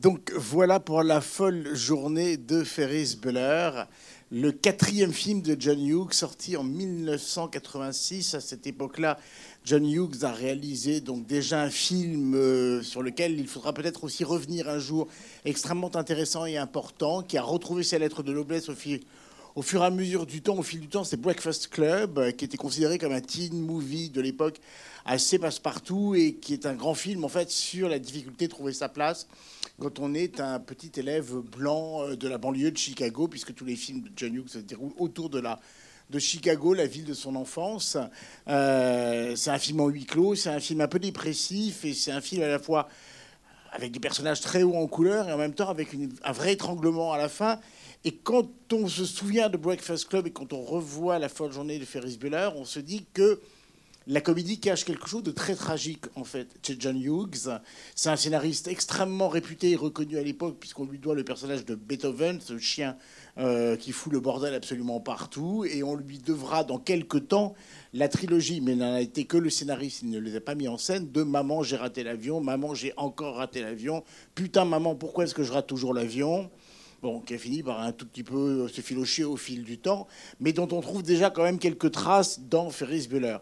Donc voilà pour la folle journée de Ferris Bueller, le quatrième film de John Hughes sorti en 1986. À cette époque-là, John Hughes a réalisé donc déjà un film euh, sur lequel il faudra peut-être aussi revenir un jour, extrêmement intéressant et important, qui a retrouvé ses lettres de noblesse au fil au fur et à mesure du temps, au fil du temps, c'est Breakfast Club, euh, qui était considéré comme un teen movie de l'époque, assez passe-partout, et qui est un grand film, en fait, sur la difficulté de trouver sa place quand on est un petit élève blanc euh, de la banlieue de Chicago, puisque tous les films de John Hughes se déroulent autour de la de Chicago, la ville de son enfance. Euh, c'est un film en huis clos, c'est un film un peu dépressif, et c'est un film à la fois avec des personnages très hauts en couleur et en même temps avec un vrai étranglement à la fin. Et quand on se souvient de Breakfast Club et quand on revoit la folle journée de Ferris Bueller, on se dit que la comédie cache quelque chose de très tragique, en fait, chez John Hughes. C'est un scénariste extrêmement réputé et reconnu à l'époque, puisqu'on lui doit le personnage de Beethoven, ce chien euh, qui fout le bordel absolument partout. Et on lui devra, dans quelques temps, la trilogie, mais il n'en a été que le scénariste, il ne les a pas mis en scène, de Maman, j'ai raté l'avion, Maman, j'ai encore raté l'avion, Putain, maman, pourquoi est-ce que je rate toujours l'avion? Bon, qui a fini par un tout petit peu se filocher au fil du temps, mais dont on trouve déjà quand même quelques traces dans Ferris Bueller.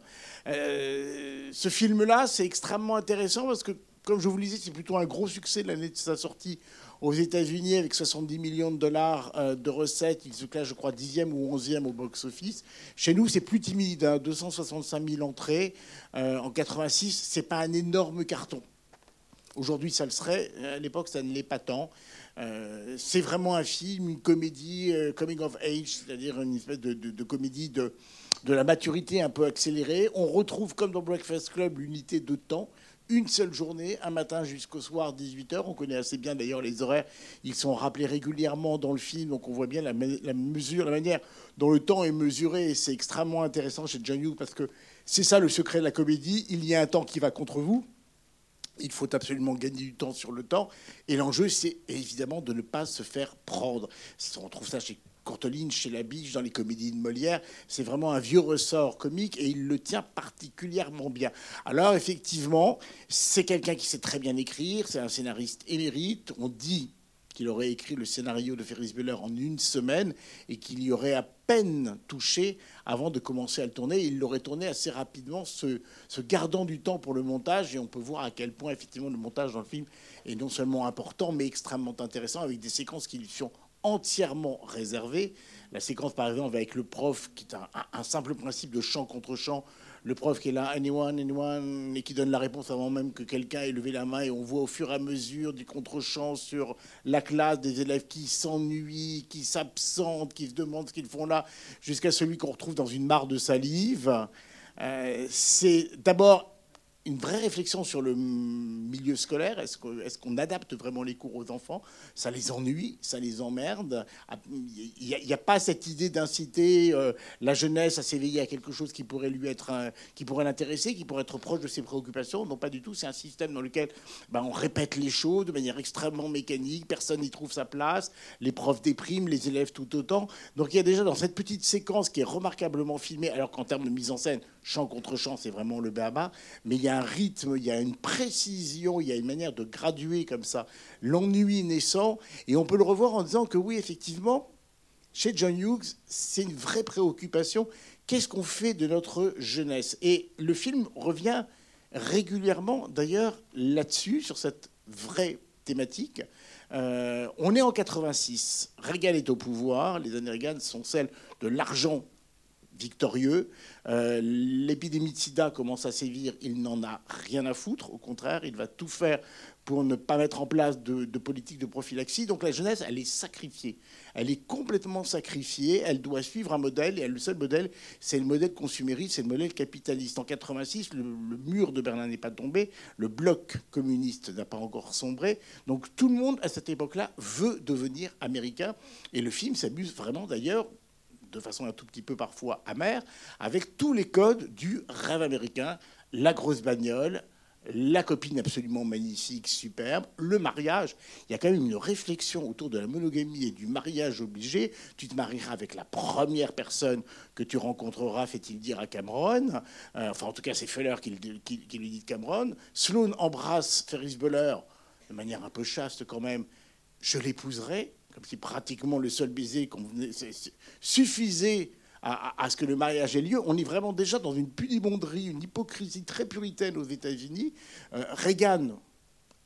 Euh, ce film-là, c'est extrêmement intéressant parce que, comme je vous le disais, c'est plutôt un gros succès l'année de sa sortie aux États-Unis avec 70 millions de dollars euh, de recettes. Il se classe, je crois, 10e ou 11e au box-office. Chez nous, c'est plus timide, 265 hein, 000 entrées. Euh, en 86, c'est pas un énorme carton. Aujourd'hui, ça le serait. À l'époque, ça ne l'est pas tant. Euh, c'est vraiment un film, une comédie euh, coming of age, c'est-à-dire une espèce de, comédie de, de, la maturité un peu accélérée. On retrouve, comme dans Breakfast Club, l'unité de temps. Une seule journée, un matin jusqu'au soir, 18h. On connaît assez bien d'ailleurs les horaires. Ils sont rappelés régulièrement dans le film, donc on voit bien la, mesure, la manière dont le temps est mesuré. Et c'est extrêmement intéressant chez John Hughes parce que c'est ça le secret de la comédie. Il y a un temps qui va contre vous il faut absolument gagner du temps sur le temps. Et l'enjeu, c'est évidemment de ne pas se faire prendre. On trouve ça chez Courteline, chez La Biche, dans les comédies de Molière. C'est vraiment un vieux ressort comique et il le tient particulièrement bien. Alors, effectivement, c'est quelqu'un qui sait très bien écrire. C'est un scénariste émérite. On dit qu'il aurait écrit le scénario de Ferris Bueller en une semaine et qu'il y aurait à peine touché avant de commencer à le tourner. Il l'aurait tourné assez rapidement, se, gardant du temps pour le montage. Et on peut voir à quel point, effectivement, le montage dans le film est non seulement important, mais extrêmement intéressant, avec des séquences qui lui sont entièrement réservées. La séquence, par exemple, avec le prof, qui est un, un simple principe de chant contre chant, le prof qui est là, anyone, anyone, et qui donne la réponse avant même que quelqu'un ait levé la main. Et on voit au fur et à mesure du contre-champ sur la classe des élèves qui s'ennuient, qui s'absentent, qui se demandent ce qu'ils font là, jusqu'à celui qu'on retrouve dans une mare de salive. Euh, c'est d'abord une vraie réflexion sur le milieu scolaire. Est-ce qu'on adapte vraiment les cours aux enfants? Ça les ennuie, ça les emmerde. Il n'y a, pas cette idée d'inciter euh, la jeunesse à s'éveiller à quelque chose qui pourrait lui être, qui pourrait l'intéresser, qui pourrait être proche de ses préoccupations. Non, pas du tout. C'est un système dans lequel ben, on répète les choses de manière extrêmement mécanique. Personne n'y trouve sa place. Les profs dépriment, les élèves tout autant. Donc il y a déjà dans cette petite séquence qui est remarquablement filmée, alors qu'en termes de mise en scène, chant contre chant, c'est vraiment le béaba, mais il y a un rythme, il y a une précision, il y a une manière de graduer comme ça l'ennui naissant, et on peut le revoir en disant que oui, effectivement, chez John Hughes, c'est une vraie préoccupation. Qu'est-ce qu'on fait de notre jeunesse? Et le film revient régulièrement, d'ailleurs, là-dessus, sur cette vraie thématique. Euh, on est en 86, Reagan est au pouvoir, les années Reagan sont celles de l'argent victorieux. Euh, l'épidémie de sida commence à sévir, il n'en a rien à foutre. Au contraire, il va tout faire pour ne pas mettre en place de, politique de prophylaxie. Donc la jeunesse, elle est sacrifiée. Elle est complètement sacrifiée. Elle doit suivre un modèle. Et le seul modèle, c'est le modèle consumériste, c'est le modèle capitaliste. En 86, le, le mur de Berlin n'est pas tombé. Le bloc communiste n'a pas encore sombré. Donc tout le monde, à cette époque-là, veut devenir américain. Et le film s'amuse vraiment, d'ailleurs, de façon un tout petit peu parfois amère, avec tous les codes du rêve américain, la grosse bagnole, la copine absolument magnifique, superbe, le mariage. Il y a quand même une réflexion autour de la monogamie et du mariage obligé. Tu te marieras avec la première personne que tu rencontreras, fait-il dire à Cameron. Euh, enfin, en tout cas, c'est Feller qui, lui dit de Cameron. Sloan embrasse Ferris Bueller de manière un peu chaste quand même, je l'épouserai, comme si pratiquement le seul baiser suffisait à, ce que le mariage ait lieu. On est vraiment déjà dans une pudibonderie, une hypocrisie très puritaine aux États-Unis. Euh, Reagan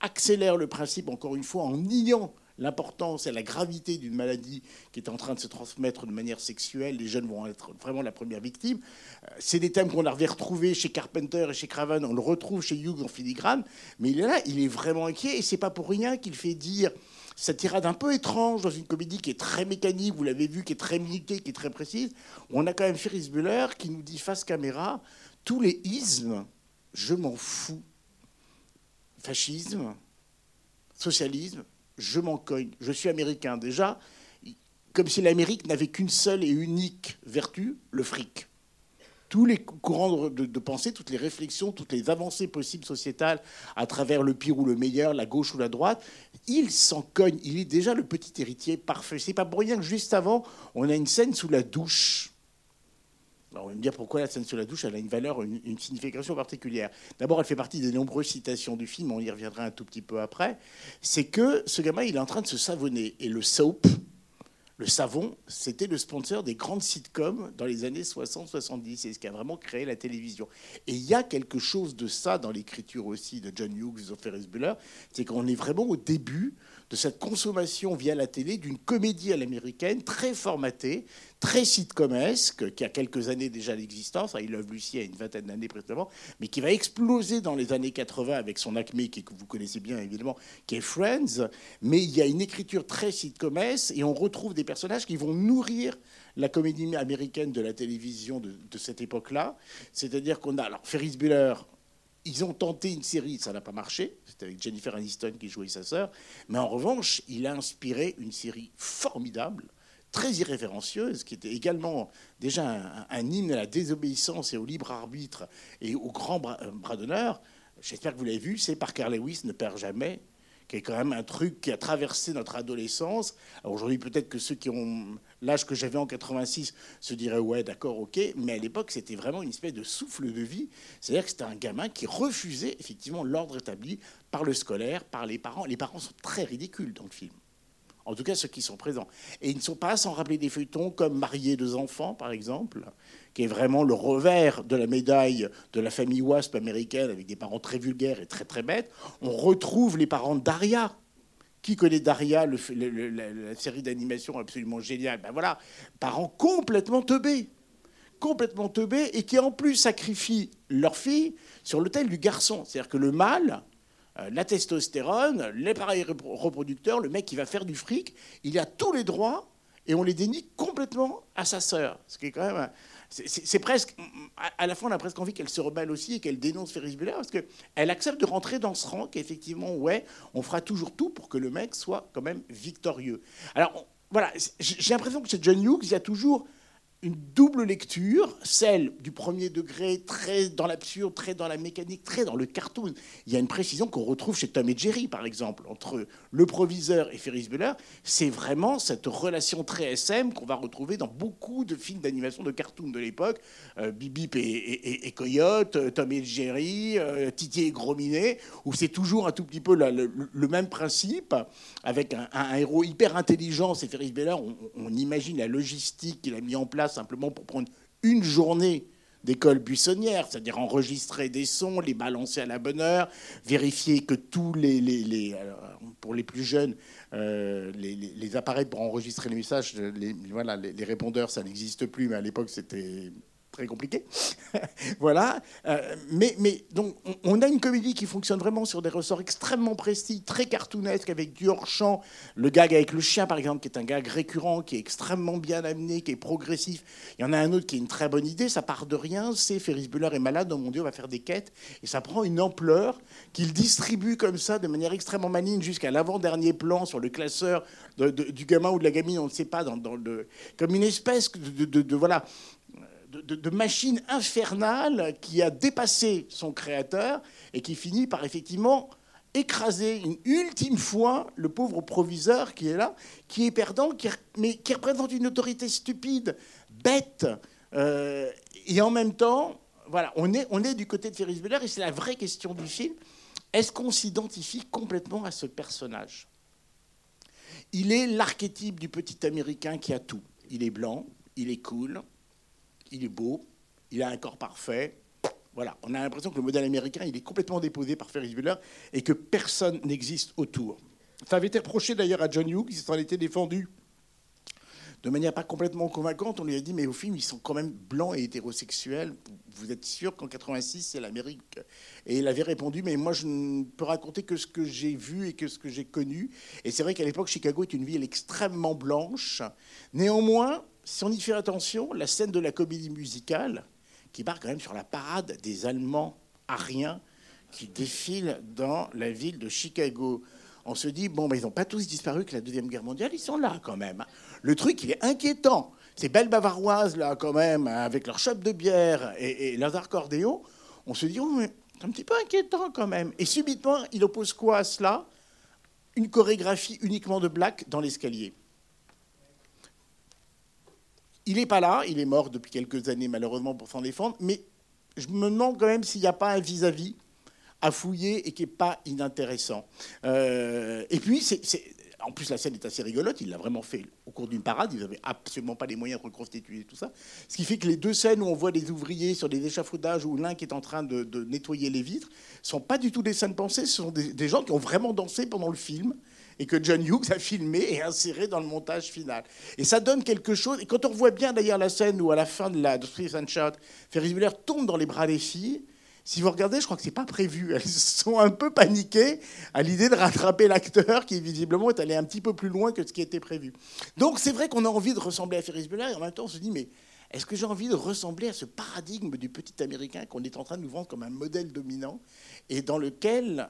accélère le principe, encore une fois, en niant l'importance et la gravité d'une maladie qui est en train de se transmettre de manière sexuelle. Les jeunes vont être vraiment la première victime. Euh, c'est des thèmes qu'on avait retrouvés chez Carpenter et chez Craven. On le retrouve chez Hughes en filigrane. Mais il est là, il est vraiment inquiet. Et c'est pas pour rien qu'il fait dire cette tirade un peu étrange dans une comédie qui est très mécanique, vous l'avez vu, qui est très militée, qui est très précise. On a quand même Ferris Bueller qui nous dit face caméra tous les ismes, je m'en fous. Fascisme, socialisme, je m'en cogne. Je suis américain déjà, comme si l'Amérique n'avait qu'une seule et unique vertu, le fric. Tous les courants de, pensée, toutes les réflexions, toutes les avancées possibles sociétales à travers le pire ou le meilleur, la gauche ou la droite, il s'en cogne. Il est déjà le petit héritier parfait. C'est pas pour rien que juste avant, on a une scène sous la douche. Alors on va me dire pourquoi la scène sous la douche, elle a une valeur, une, une signification particulière. D'abord, elle fait partie des nombreuses citations du film, on y reviendra un tout petit peu après. C'est que ce gamin, il est en train de se savonner. Et le soap, le savon, c'était le sponsor des grandes sitcoms dans les années 60-70. C'est ce qui a vraiment créé la télévision. Et il y a quelque chose de ça dans l'écriture aussi de John Hughes, de Ferris Bueller, c'est qu'on est vraiment au début de cette consommation via la télé d'une comédie à l'américaine très formatée, très sitcomesque, qui a quelques années déjà d'existence. Il Love Lucy a une vingtaine d'années précédemment, mais qui va exploser dans les années 80 avec son acmé, que vous connaissez bien évidemment, qui est Friends. Mais il y a une écriture très sitcomesque et on retrouve des personnages qui vont nourrir la comédie américaine de la télévision de, de cette époque-là. C'est-à-dire qu'on a alors Ferris Bueller, ils ont tenté une série, ça n'a pas marché. C'était avec Jennifer Aniston qui jouait sa sœur. Mais en revanche, il a inspiré une série formidable, très irrévérencieuse, qui était également déjà un, hymne à la désobéissance et au libre arbitre et au grand bras, euh, bras d'honneur. J'espère que vous l'avez vu, c'est Parker Lewis ne perd jamais qui est quand même un truc qui a traversé notre adolescence. Aujourd'hui, peut-être que ceux qui ont l'âge que j'avais en 86 se diraient ouais, d'accord, ok, mais à l'époque, c'était vraiment une espèce de souffle de vie. C'est-à-dire que c'était un gamin qui refusait effectivement l'ordre établi par le scolaire, par les parents. Les parents sont très ridicules dans le film. En tout cas, ceux qui sont présents. Et ils ne sont pas sans rappeler des feuilletons comme Marier deux enfants, par exemple, qui est vraiment le revers de la médaille de la famille Wasp américaine, avec des parents très vulgaires et très très bêtes. On retrouve les parents Daria. Qui connaît Daria, la, série d'animation absolument géniale? Ben voilà, parents complètement teubés complètement teubés et qui en plus sacrifient leur fille sur l'autel du garçon. C'est-à-dire que le mâle, la testostérone, les pareils reproducteurs, le mec qui va faire du fric, il a tous les droits et on les dénie complètement à sa sœur. Ce qui est quand même. C'est presque. À la fois, on a presque envie qu'elle se rebelle aussi et qu'elle dénonce Ferris Bueller parce qu'elle accepte de rentrer dans ce rang qu'effectivement, ouais, on fera toujours tout pour que le mec soit quand même victorieux. Alors, voilà, j'ai l'impression que chez John Hughes, il y a toujours une double lecture, celle du premier degré, très dans l'absurde, très dans la mécanique, très dans le cartoon. Il y a une précision qu'on retrouve chez Tom et Jerry, par exemple, entre le proviseur et Ferris Bueller. C'est vraiment cette relation très SM qu'on va retrouver dans beaucoup de films d'animation de cartoon de l'époque. Euh, Bip et, Coyote, euh, Tom et Jerry, euh, Titi et Grominet, où c'est toujours un tout petit peu le, même principe, avec un, héros hyper intelligent, c'est Ferris Bueller. On, on imagine la logistique qu'il a mis en place simplement pour prendre une journée d'école buissonnière, c'est-à-dire enregistrer des sons, les balancer à la bonne heure, vérifier que tous les, les, pour les plus jeunes, euh, les, appareils pour enregistrer les messages, voilà, les, répondeurs, ça n'existe plus, mais à l'époque c'était très compliqué. voilà. Euh, mais, mais donc, on, a une comédie qui fonctionne vraiment sur des ressorts extrêmement précis, très cartoonesques, avec du hors-champ. Le gag avec le chien, par exemple, qui est un gag récurrent, qui est extrêmement bien amené, qui est progressif. Il y en a un autre qui est une très bonne idée. Ça part de rien. C'est Ferris Bueller est malade. Oh mon Dieu, on va faire des quêtes. Et ça prend une ampleur qu'il distribue comme ça, de manière extrêmement maligne, jusqu'à l'avant-dernier plan sur le classeur du gamin ou de la gamine, on ne sait pas, dans, le, comme une espèce de, de voilà de, machine infernale qui a dépassé son créateur et qui finit par effectivement écraser une ultime fois le pauvre proviseur qui est là, qui est perdant, mais qui représente une autorité stupide, bête, euh, et en même temps, voilà, on est, on est du côté de Ferris Bueller et c'est la vraie question du film. est-ce qu'on s'identifie complètement à ce personnage? Il est l'archétype du petit Américain qui a tout. Il est blanc, il est cool, il est beau, il a un corps parfait. Voilà, on a l'impression que le modèle américain, il est complètement déposé par Ferris Bueller et que personne n'existe autour. Ça avait été reproché d'ailleurs à John Hughes, il s'en était défendu de manière pas complètement convaincante. On lui a dit, mais au film, ils sont quand même blancs et hétérosexuels. Vous êtes sûr qu'en 86, c'est l'Amérique? Et il avait répondu, mais moi, je ne peux raconter que ce que j'ai vu et que ce que j'ai connu. Et c'est vrai qu'à l'époque, Chicago est une ville extrêmement blanche. Néanmoins, si on y fait attention, la scène de la comédie musicale, qui part quand même sur la parade des Allemands ariens qui défilent dans la ville de Chicago on se dit, bon, mais ils n'ont pas tous disparu que la Deuxième Guerre mondiale, ils sont là quand même. Le truc, il est inquiétant. Ces belles bavaroises, là, quand même, avec leur chope de bière et, leurs accordéons, on se dit, oh, c'est un petit peu inquiétant quand même. Et subitement, il oppose quoi à cela? Une chorégraphie uniquement de Black dans l'escalier. Il n'est pas là, il est mort depuis quelques années malheureusement pour s'en défendre, mais je me demande quand même s'il n'y a pas un vis-à-vis vis à fouiller et qui n'est pas inintéressant. Euh, et puis, en plus, la scène est assez rigolote. Il l'a vraiment fait au cours d'une parade. Ils n'avaient absolument pas les moyens de reconstituer tout ça. Ce qui fait que les deux scènes où on voit des ouvriers sur des échafaudages où l'un qui est en train de, nettoyer les vitres sont pas du tout des scènes pensées. Ce sont des, gens qui ont vraiment dansé pendant le film et que John Hughes a filmé et inséré dans le montage final. Et ça donne quelque chose. Et quand on revoit bien d'ailleurs la scène où à la fin de la de Street and Shout, Ferris Bueller tombe dans les bras des filles, si vous regardez, je crois que c'est pas prévu. Elles sont un peu paniquées à l'idée de rattraper l'acteur qui visiblement est allé un petit peu plus loin que ce qui était prévu. Donc c'est vrai qu'on a envie de ressembler à Ferris Bueller et en même temps on se dit mais est-ce que j'ai envie de ressembler à ce paradigme du petit américain qu'on est en train de nous vendre comme un modèle dominant et dans lequel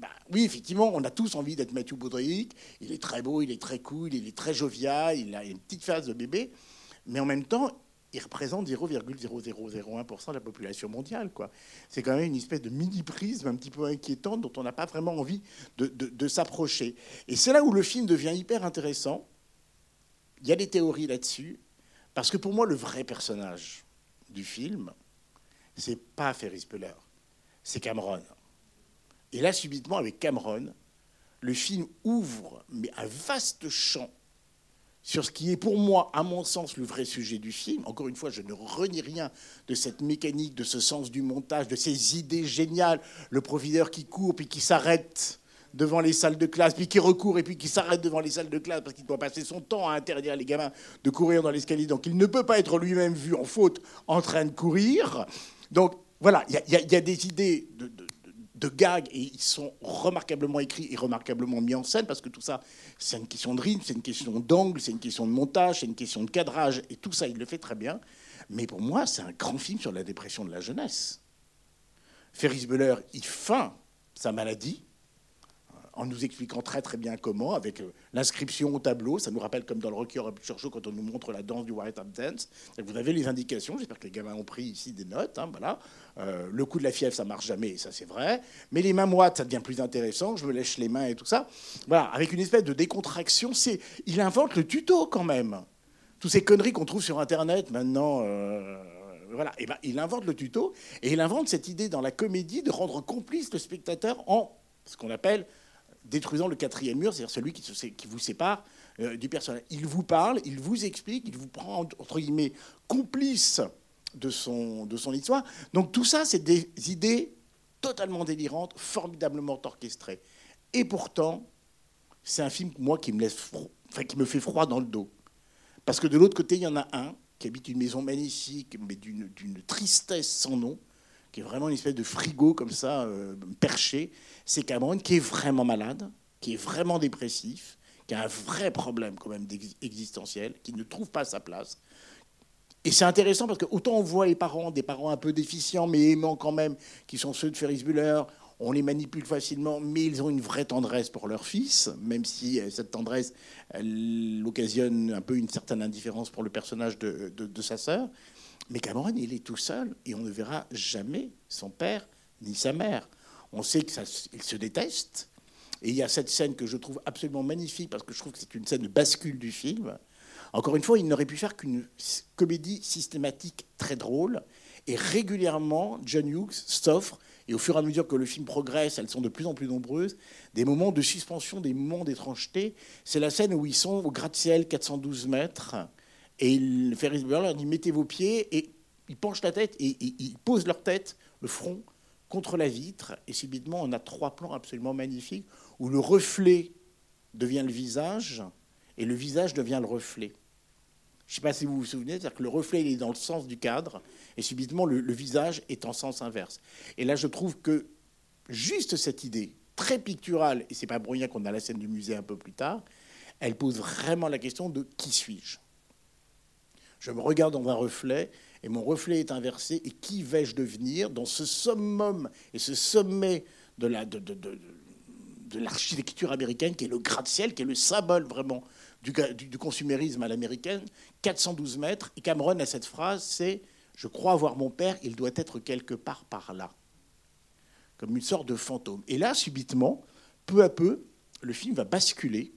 bah, oui, effectivement, on a tous envie d'être Matthew Broderick. Il est très beau, il est très cool, il est très jovial, il a une petite phase de bébé. Mais en même temps, il représente 0,0001% de la population mondiale. Quoi. C'est quand même une espèce de mini-prisme un petit peu inquiétante dont on n'a pas vraiment envie de, s'approcher. Et c'est là où le film devient hyper intéressant. Il y a des théories là-dessus, parce que pour moi, le vrai personnage du film, c'est pas Ferris Bueller, c'est Cameron. Et là, subitement, avec Cameron, le film ouvre mais un vaste champ sur ce qui est pour moi, à mon sens, le vrai sujet du film. Encore une fois, je ne renie rien de cette mécanique, de ce sens du montage, de ces idées géniales. Le provideur qui court puis qui s'arrête devant les salles de classe, puis qui recourt et puis qui s'arrête devant les salles de classe parce qu'il doit passer son temps à interdire les gamins de courir dans l'escalier. Donc il ne peut pas être lui-même vu en faute en train de courir. Donc voilà, il y, a des idées de, de gags et ils sont remarquablement écrits et remarquablement mis en scène parce que tout ça, c'est une question de rythme, c'est une question d'angle, c'est une question de montage, c'est une question de cadrage et tout ça, il le fait très bien. Mais pour moi, c'est un grand film sur la dépression de la jeunesse. Ferris Bueller, il feint sa maladie, en nous expliquant très très bien comment, avec euh, l'inscription au tableau. Ça nous rappelle comme dans le Rocky Horror Picture Show quand on nous montre la danse du White Up Dance. Vous avez les indications. J'espère que les gamins ont pris ici des notes. Hein, voilà. Euh, le coup de la fièvre, ça marche jamais, ça c'est vrai. Mais les mains moites, ça devient plus intéressant. Je me lèche les mains et tout ça. Voilà, avec une espèce de décontraction. C'est, il invente le tuto quand même. Toutes ces conneries qu'on trouve sur Internet maintenant. Euh, voilà, et ben, il invente le tuto et il invente cette idée dans la comédie de rendre complice le spectateur en ce qu'on appelle détruisant le quatrième mur, c'est-à-dire celui qui, qui, vous sépare euh, du personnage. Il vous parle, il vous explique, il vous prend, entre guillemets, complice de son, de son histoire. Donc tout ça, c'est des idées totalement délirantes, formidablement orchestrées. Et pourtant, c'est un film, moi, qui me, laisse enfin, qui me fait froid dans le dos. Parce que de l'autre côté, il y en a un qui habite une maison magnifique, mais d'une tristesse sans nom, qui est vraiment une espèce de frigo comme ça, euh, perché, c'est Cameron qui est vraiment malade, qui est vraiment dépressif, qui a un vrai problème quand même existentiel, qui ne trouve pas sa place. Et c'est intéressant parce que autant on voit les parents, des parents un peu déficients mais aimants quand même, qui sont ceux de Ferris Bueller, on les manipule facilement, mais ils ont une vraie tendresse pour leur fils, même si euh, cette tendresse elle occasionne un peu une certaine indifférence pour le personnage de, de sa sœur. Mais Cameron, il est tout seul et on ne verra jamais son père ni sa mère. On sait qu'ils se détestent. Et il y a cette scène que je trouve absolument magnifique parce que je trouve que c'est une scène de bascule du film. Encore une fois, il n'aurait pu faire qu'une comédie systématique très drôle. Et régulièrement, John Hughes s'offre et au fur et à mesure que le film progresse, elles sont de plus en plus nombreuses, des moments de suspension, des moments d'étrangeté. C'est la scène où ils sont au gratte-ciel 412 mètres, et Ferris Bueller leur dit mettez vos pieds, et ils penchent la tête, et, ils posent leur tête, le front, contre la vitre, et subitement on a trois plans absolument magnifiques, où le reflet devient le visage, et le visage devient le reflet. Je ne sais pas si vous vous souvenez, c'est-à-dire que le reflet est dans le sens du cadre, et subitement le, visage est en sens inverse. Et là, je trouve que juste cette idée, très picturale, et c'est pas pour qu'on a la scène du musée un peu plus tard, elle pose vraiment la question de qui suis-je? Je me regarde dans un reflet, et mon reflet est inversé, et qui vais-je devenir dans ce summum et ce sommet de la... De, de l'architecture américaine, qui est le gratte-ciel, qui est le symbole vraiment du, consumérisme à l'américaine, 412 mètres. Et Cameron a cette phrase, c'est Je crois voir mon père, il doit être quelque part par là. Comme une sorte de fantôme. Et là, subitement, peu à peu, le film va basculer.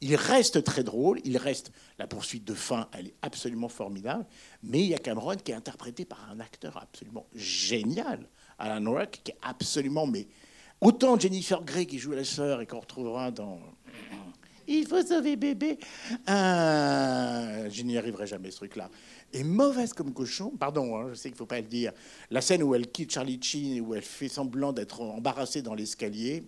Il reste très drôle, il reste la poursuite de fin, elle est absolument formidable, mais il y a Cameron qui est interprété par un acteur absolument génial, Alan Rock, qui est absolument mais autant Jennifer Grey qui joue la sœur et qu'on retrouvera dans il faut sauver bébé. Euh, je n'y arriverai jamais, ce truc-là. Et mauvaise comme cochon, pardon, hein, je sais qu'il ne faut pas le dire, la scène où elle quitte Charlie Sheen et où elle fait semblant d'être embarrassée dans l'escalier.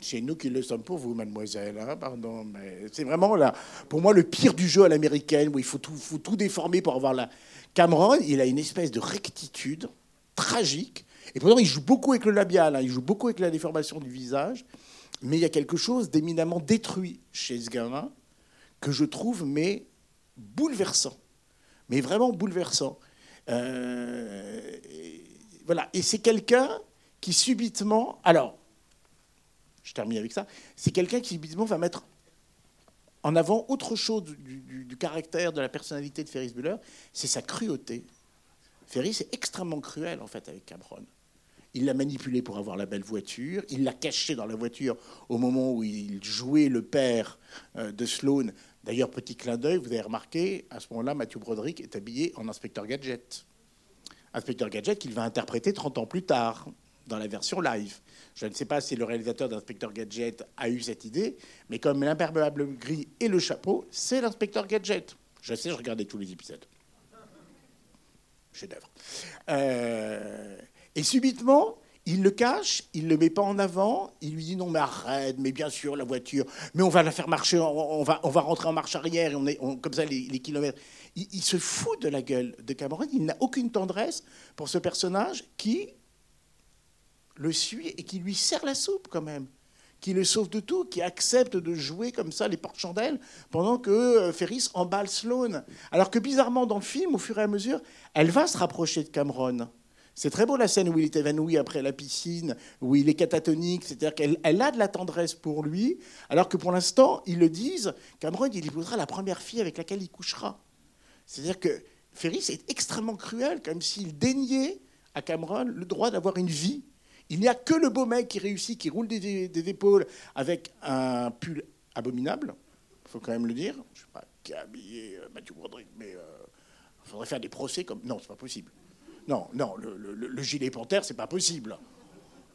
C'est nous qui le sommes pour vous, mademoiselle. Hein, pardon, mais c'est vraiment là, pour moi le pire du jeu à l'américaine où il faut tout, faut tout déformer pour avoir la. Cameron, il a une espèce de rectitude tragique. Et pourtant, il joue beaucoup avec le labial, hein, il joue beaucoup avec la déformation du visage. Mais il y a quelque chose d'éminemment détruit chez ce gamin que je trouve mais bouleversant, mais vraiment bouleversant. Euh, voilà, et c'est quelqu'un qui subitement, alors, je termine avec ça, c'est quelqu'un qui subitement va mettre en avant autre chose du, caractère, de la personnalité de Ferris Bueller, c'est sa cruauté. Ferris est extrêmement cruel en fait avec Cameron. Il l'a manipulé pour avoir la belle voiture. Il l'a caché dans la voiture au moment où il jouait le père euh, de Sloane. D'ailleurs, petit clin d'œil, vous avez remarqué, à ce moment-là, Matthew Broderick est habillé en inspecteur Gadget. Inspecteur Gadget qu'il va interpréter 30 ans plus tard dans la version live. Je ne sais pas si le réalisateur d'Inspecteur Gadget a eu cette idée, mais comme l'imperméable gris et le chapeau, c'est l'inspecteur Gadget. Je sais, je regardais tous les épisodes. Chef-d'œuvre. Euh, et subitement, il le cache, il le met pas en avant, il lui dit non mais arrête, mais bien sûr la voiture, mais on va la faire marcher, on va, on va rentrer en marche arrière, et on est comme ça les, kilomètres. Il, se fout de la gueule de Cameron, il n'a aucune tendresse pour ce personnage qui le suit et qui lui sert la soupe quand même, qui le sauve de tout, qui accepte de jouer comme ça les porte-chandelles pendant que euh, Ferris emballe Sloane. Alors que bizarrement dans le film, au fur et à mesure, elle va se rapprocher de Cameron. C'est très beau la scène où il est évanoui après la piscine, où il est catatonique, c'est-à-dire qu'elle elle a de la tendresse pour lui, alors que pour l'instant, ils le disent, Cameron, il épousera la première fille avec laquelle il couchera. C'est-à-dire que Ferris est extrêmement cruel, comme s'il déniait à Cameron le droit d'avoir une vie. Il n'y a que le beau mec qui réussit, qui roule des, épaules avec un pull abominable, il faut quand même le dire. Je ne sais pas qui a habillé euh, Mathieu Broderick, mais il euh, faudrait faire des procès comme... Non, c'est pas possible. Non, non, le, gilet panthère, c'est pas possible.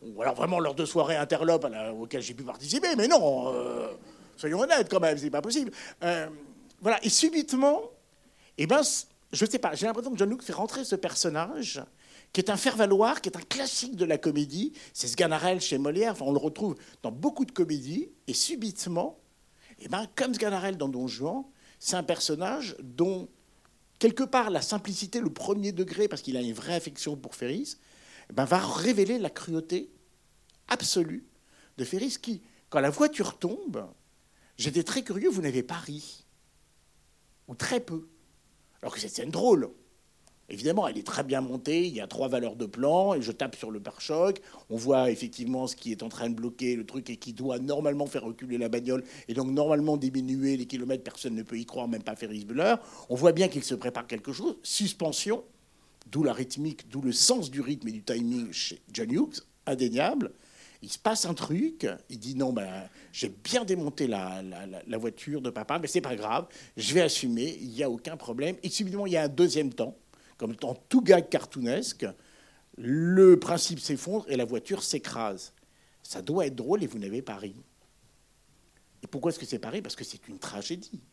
Ou alors vraiment lors de soirées interlopes auxquelles j'ai pu participer, mais non, euh, soyons honnêtes quand même, c'est pas possible. Voilà, et subitement, eh ben, je sais pas, j'ai l'impression que John Luke fait rentrer ce personnage qui est un faire-valoir, qui est un classique de la comédie. C'est Sganarelle chez Molière, on le retrouve dans beaucoup de comédies, et subitement, eh ben, comme Sganarelle dans Don Juan, c'est un personnage dont quelque part, la simplicité, le premier degré, parce qu'il a une vraie affection pour Ferris, eh ben, va révéler la cruauté absolue de Ferris qui, quand la voiture tombe, j'étais très curieux, vous n'avez pas ri. Ou très peu. Alors que cette scène drôle. Évidemment, elle est très bien montée, il y a trois valeurs de plan, et je tape sur le pare-choc. On voit effectivement ce qui est en train de bloquer le truc et qui doit normalement faire reculer la bagnole, et donc normalement diminuer les kilomètres, personne ne peut y croire, même pas Ferris Bueller. On voit bien qu'il se prépare quelque chose. Suspension, d'où la rythmique, d'où le sens du rythme et du timing chez John Hughes, indéniable. Il se passe un truc, il dit non, ben, j'ai bien démonté la, voiture de papa, mais c'est pas grave, je vais assumer, il n'y a aucun problème. Et subitement, il y a un deuxième temps comme dans tout gag cartoonesque, le principe s'effondre et la voiture s'écrase. Ça doit être drôle et vous n'avez pas ri. Et pourquoi est-ce que c'est pareil Parce que c'est une tragédie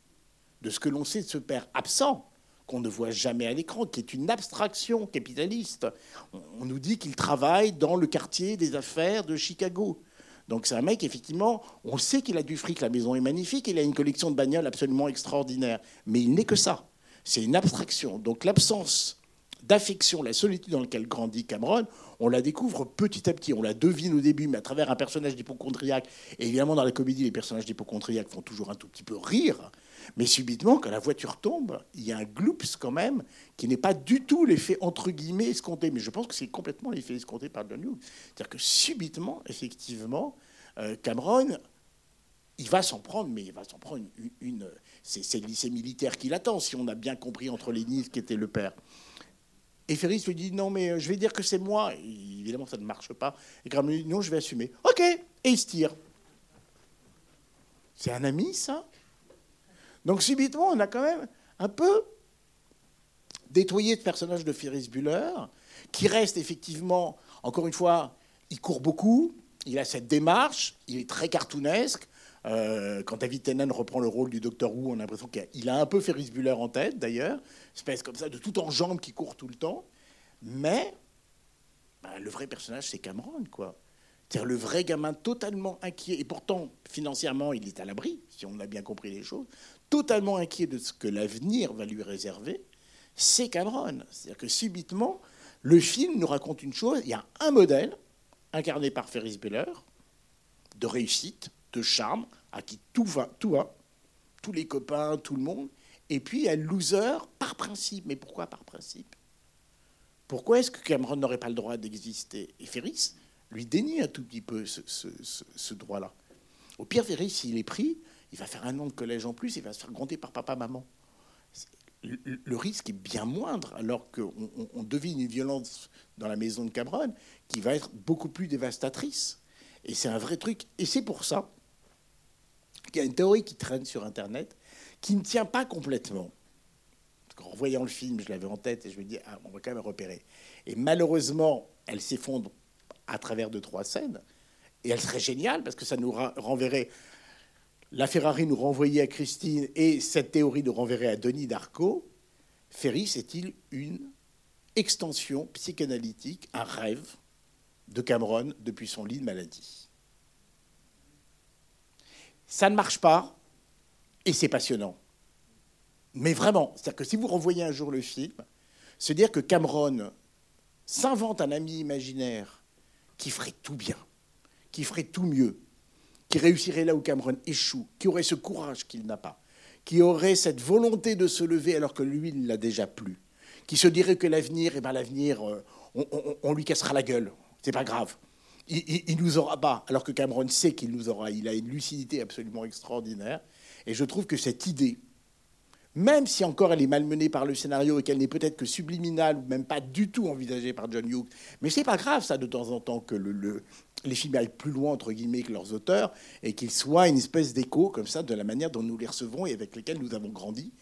de ce que l'on sait de ce père absent, qu'on ne voit jamais à l'écran, qui est une abstraction capitaliste. On nous dit qu'il travaille dans le quartier des affaires de Chicago. Donc c'est un mec, effectivement, on sait qu'il a du fric, la maison est magnifique, il a une collection de bagnoles absolument extraordinaire. Mais il n'est que ça. C'est une abstraction. Donc l'absence d'affection, la solitude dans laquelle grandit Cameron, on la découvre petit à petit. On la devine au début, mais à travers un personnage d'hypochondriaque. Et évidemment, dans la comédie, les personnages d'hypochondriaque font toujours un tout petit peu rire. Mais subitement, quand la voiture tombe, il y a un gloops quand même qui n'est pas du tout l'effet entre guillemets escompté. Mais je pense que c'est complètement l'effet escompté par John Hughes. C'est-à-dire que subitement, effectivement, euh, Cameron, il va s'en prendre, mais il va s'en prendre une. c'est le lycée militaire qui l'attend, si on a bien compris entre les nids qui était le père. Et Ferris lui dit non, mais je vais dire que c'est moi. évidemment, ça ne marche pas. Et Cameron lui dit non, je vais assumer. Ok, et il se tire. C'est un ami, ça? Donc subitement, on a quand même un peu détoyé ce personnage de Ferris Buller, qui reste effectivement, encore une fois, il court beaucoup, il a cette démarche, il est très cartoonesque. Euh, quand David Tennant reprend le rôle du Docteur Who, on a l'impression qu'il a un peu Ferris Buller en tête, d'ailleurs, espèce comme ça de tout en jambes qui court tout le temps. Mais bah, le vrai personnage, c'est Cameron, quoi. C'est-à-dire le vrai gamin totalement inquiet, et pourtant financièrement il est à l'abri, si on a bien compris les choses, totalement inquiet de ce que l'avenir va lui réserver, c'est Cameron. C'est-à-dire que subitement, le film nous raconte une chose, il y a un modèle incarné par Ferris Bueller, de réussite, de charme, à qui tout va, tout va, tous les copains, tout le monde, et puis le loser par principe. Mais pourquoi par principe? Pourquoi est-ce que Cameron n'aurait pas le droit d'exister? Et Ferris lui dénie un tout petit peu ce, droit-là. Au pire, Ferris, s'il est pris, il va faire un an de collège en plus, il va se faire gronder par papa-maman. Le risque est bien moindre, alors qu'on on devine une violence dans la maison de Cameron qui va être beaucoup plus dévastatrice. Et c'est un vrai truc. Et c'est pour ça qu'il y a une théorie qui traîne sur Internet qui ne tient pas complètement. En voyant le film, je l'avais en tête et je me dis, ah, on va quand même repérer. Et malheureusement, elle s'effondre à travers deux, trois scènes. Et elle serait géniale parce que ça nous renverrait. La Ferrari nous renvoyait à Christine et cette théorie nous renverrait à Denis Darko. Ferris est-il une extension psychanalytique, un rêve de Cameron depuis son lit de maladie? Ça ne marche pas et c'est passionnant. Mais vraiment, c'est-à-dire que si vous renvoyez un jour le film, se dire que Cameron s'invente un ami imaginaire qui ferait tout bien, qui ferait tout mieux, qui réussirait là où Cameron échoue, qui aurait ce courage qu'il n'a pas, qui aurait cette volonté de se lever alors que lui ne l'a déjà plus, qui se dirait que l'avenir, eh ben l'avenir, euh, on, lui cassera la gueule, c'est pas grave. Il, nous aura pas, alors que Cameron sait qu'il nous aura. Il a une lucidité absolument extraordinaire. Et je trouve que cette idée même si encore elle est malmenée par le scénario et qu'elle n'est peut-être que subliminale ou même pas du tout envisagée par John Hughes. Mais c'est pas grave, ça, de temps en temps, que les films aillent plus loin, entre guillemets, que leurs auteurs et qu'ils soient une espèce d'écho, comme ça, de la manière dont nous les recevons et avec lesquels nous avons grandi.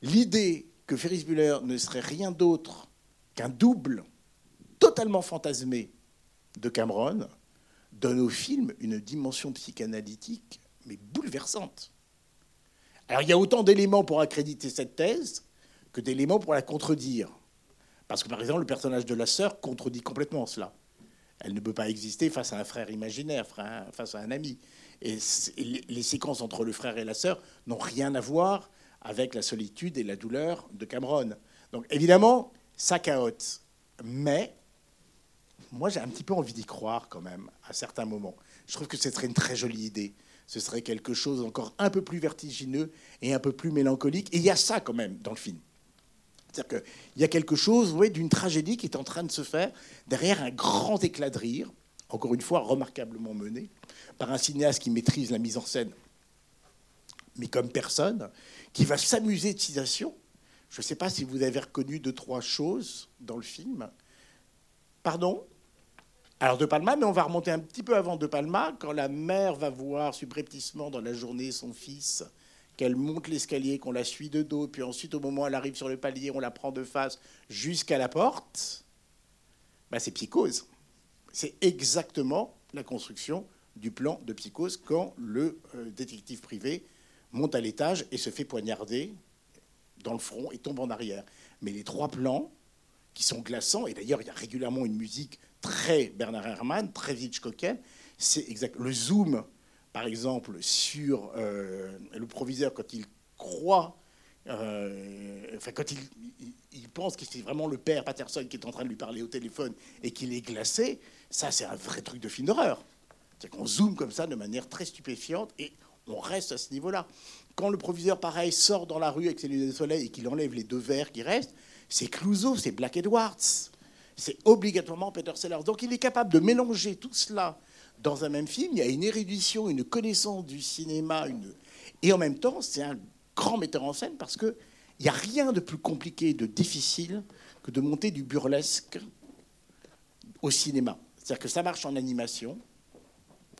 L'idée que Ferris Bueller ne serait rien d'autre qu'un double totalement fantasmé de Cameron donne au film une dimension psychanalytique, mais bouleversante. Alors il y a autant d'éléments pour accréditer cette thèse que d'éléments pour la contredire. Parce que par exemple, le personnage de la sœur contredit complètement cela. Elle ne peut pas exister face à un frère imaginaire, face à un ami. Et les séquences entre le frère et la sœur n'ont rien à voir avec la solitude et la douleur de Cameron. Donc évidemment, ça caote. Mais moi, j'ai un petit peu envie d'y croire quand même, à certains moments. Je trouve que ce serait une très jolie idée ce serait quelque chose encore un peu plus vertigineux et un peu plus mélancolique. Et il y a ça quand même dans le film. C'est-à-dire qu'il y a quelque chose d'une tragédie qui est en train de se faire derrière un grand éclat de rire, encore une fois remarquablement mené, par un cinéaste qui maîtrise la mise en scène, mais comme personne, qui va s'amuser de citation. Je ne sais pas si vous avez reconnu deux, trois choses dans le film. Pardon? Alors De Palma, mais on va remonter un petit peu avant De Palma, quand la mère va voir subrepticement dans la journée son fils, qu'elle monte l'escalier, qu'on la suit de dos, puis ensuite au moment où elle arrive sur le palier, on la prend de face jusqu'à la porte. bah, c'est Psychose. C'est exactement la construction du plan de Psychose quand le euh, détective privé monte à l'étage et se fait poignarder dans le front et tombe en arrière. Mais les trois plans qui sont glaçants, et d'ailleurs il y a régulièrement une musique très Bernard Herrmann, très Hitchcockienne, c'est exact. Le zoom, par exemple, sur euh, le proviseur quand il croit, euh, enfin quand il, il pense que c'est vraiment le père Patterson qui est en train de lui parler au téléphone et qu'il est glacé, ça c'est un vrai truc de film d'horreur. C'est qu'on zoome comme ça de manière très stupéfiante et on reste à ce niveau-là. Quand le proviseur, pareil, sort dans la rue avec ses lunettes de soleil et qu'il enlève les deux verres qui restent, c'est Clouseau, c'est Black Edwards. C'est obligatoirement Peter Sellers. Donc il est capable de mélanger tout cela dans un même film. Il y a une érudition, une connaissance du cinéma, et en même temps, c'est un grand metteur en scène parce qu'il n'y a rien de plus compliqué, de difficile que de monter du burlesque au cinéma. C'est-à-dire que ça marche en animation,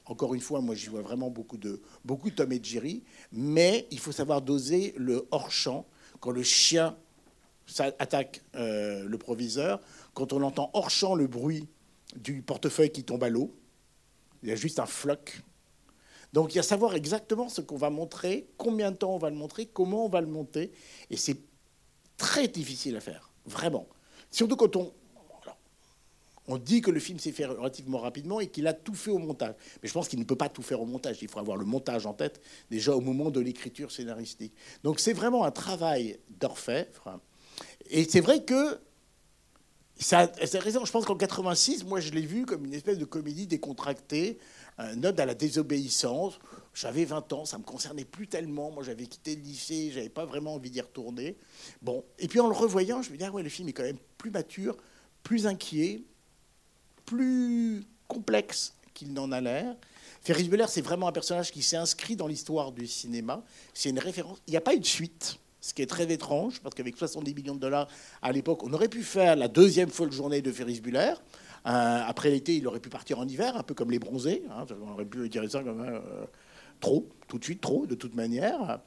encore une fois, moi j'y vois vraiment beaucoup de, beaucoup Tom et Jerry, mais il faut savoir doser le hors-champ. Quand le chien attaque euh, le proviseur, quand on entend hors-champ le bruit du portefeuille qui tombe à l'eau, il y a juste un floc. Donc il y a savoir exactement ce qu'on va montrer, combien de temps on va le montrer, comment on va le monter, et c'est très difficile à faire, vraiment. Surtout quand on, on dit que le film s'est fait relativement rapidement et qu'il a tout fait au montage. Mais je pense qu'il ne peut pas tout faire au montage. Il faut avoir le montage en tête déjà au moment de l'écriture scénaristique. Donc c'est vraiment un travail d'orfèvre. Et c'est vrai que ça, c'est raison. Je pense qu'en 86, moi, je l'ai vu comme une espèce de comédie décontractée, un ode à la désobéissance. J'avais 20 ans, ça me concernait plus tellement. Moi, j'avais quitté le lycée, j'avais pas vraiment envie d'y retourner. Bon, et puis en le revoyant, je me dis ah ouais, le film est quand même plus mature, plus inquiet, plus complexe qu'il n'en a l'air. Ferris Bueller, c'est vraiment un personnage qui s'est inscrit dans l'histoire du cinéma. C'est une référence. Il n'y a pas eu de suite, ce qui est très étrange, parce qu'avec 70 millions de dollars à l'époque, on aurait pu faire la deuxième folle journée de Ferris Bueller. Euh, après l'été, il aurait pu partir en hiver, un peu comme les bronzés. Hein. on aurait pu dire ça comme euh, trop, tout de suite trop, de toute manière.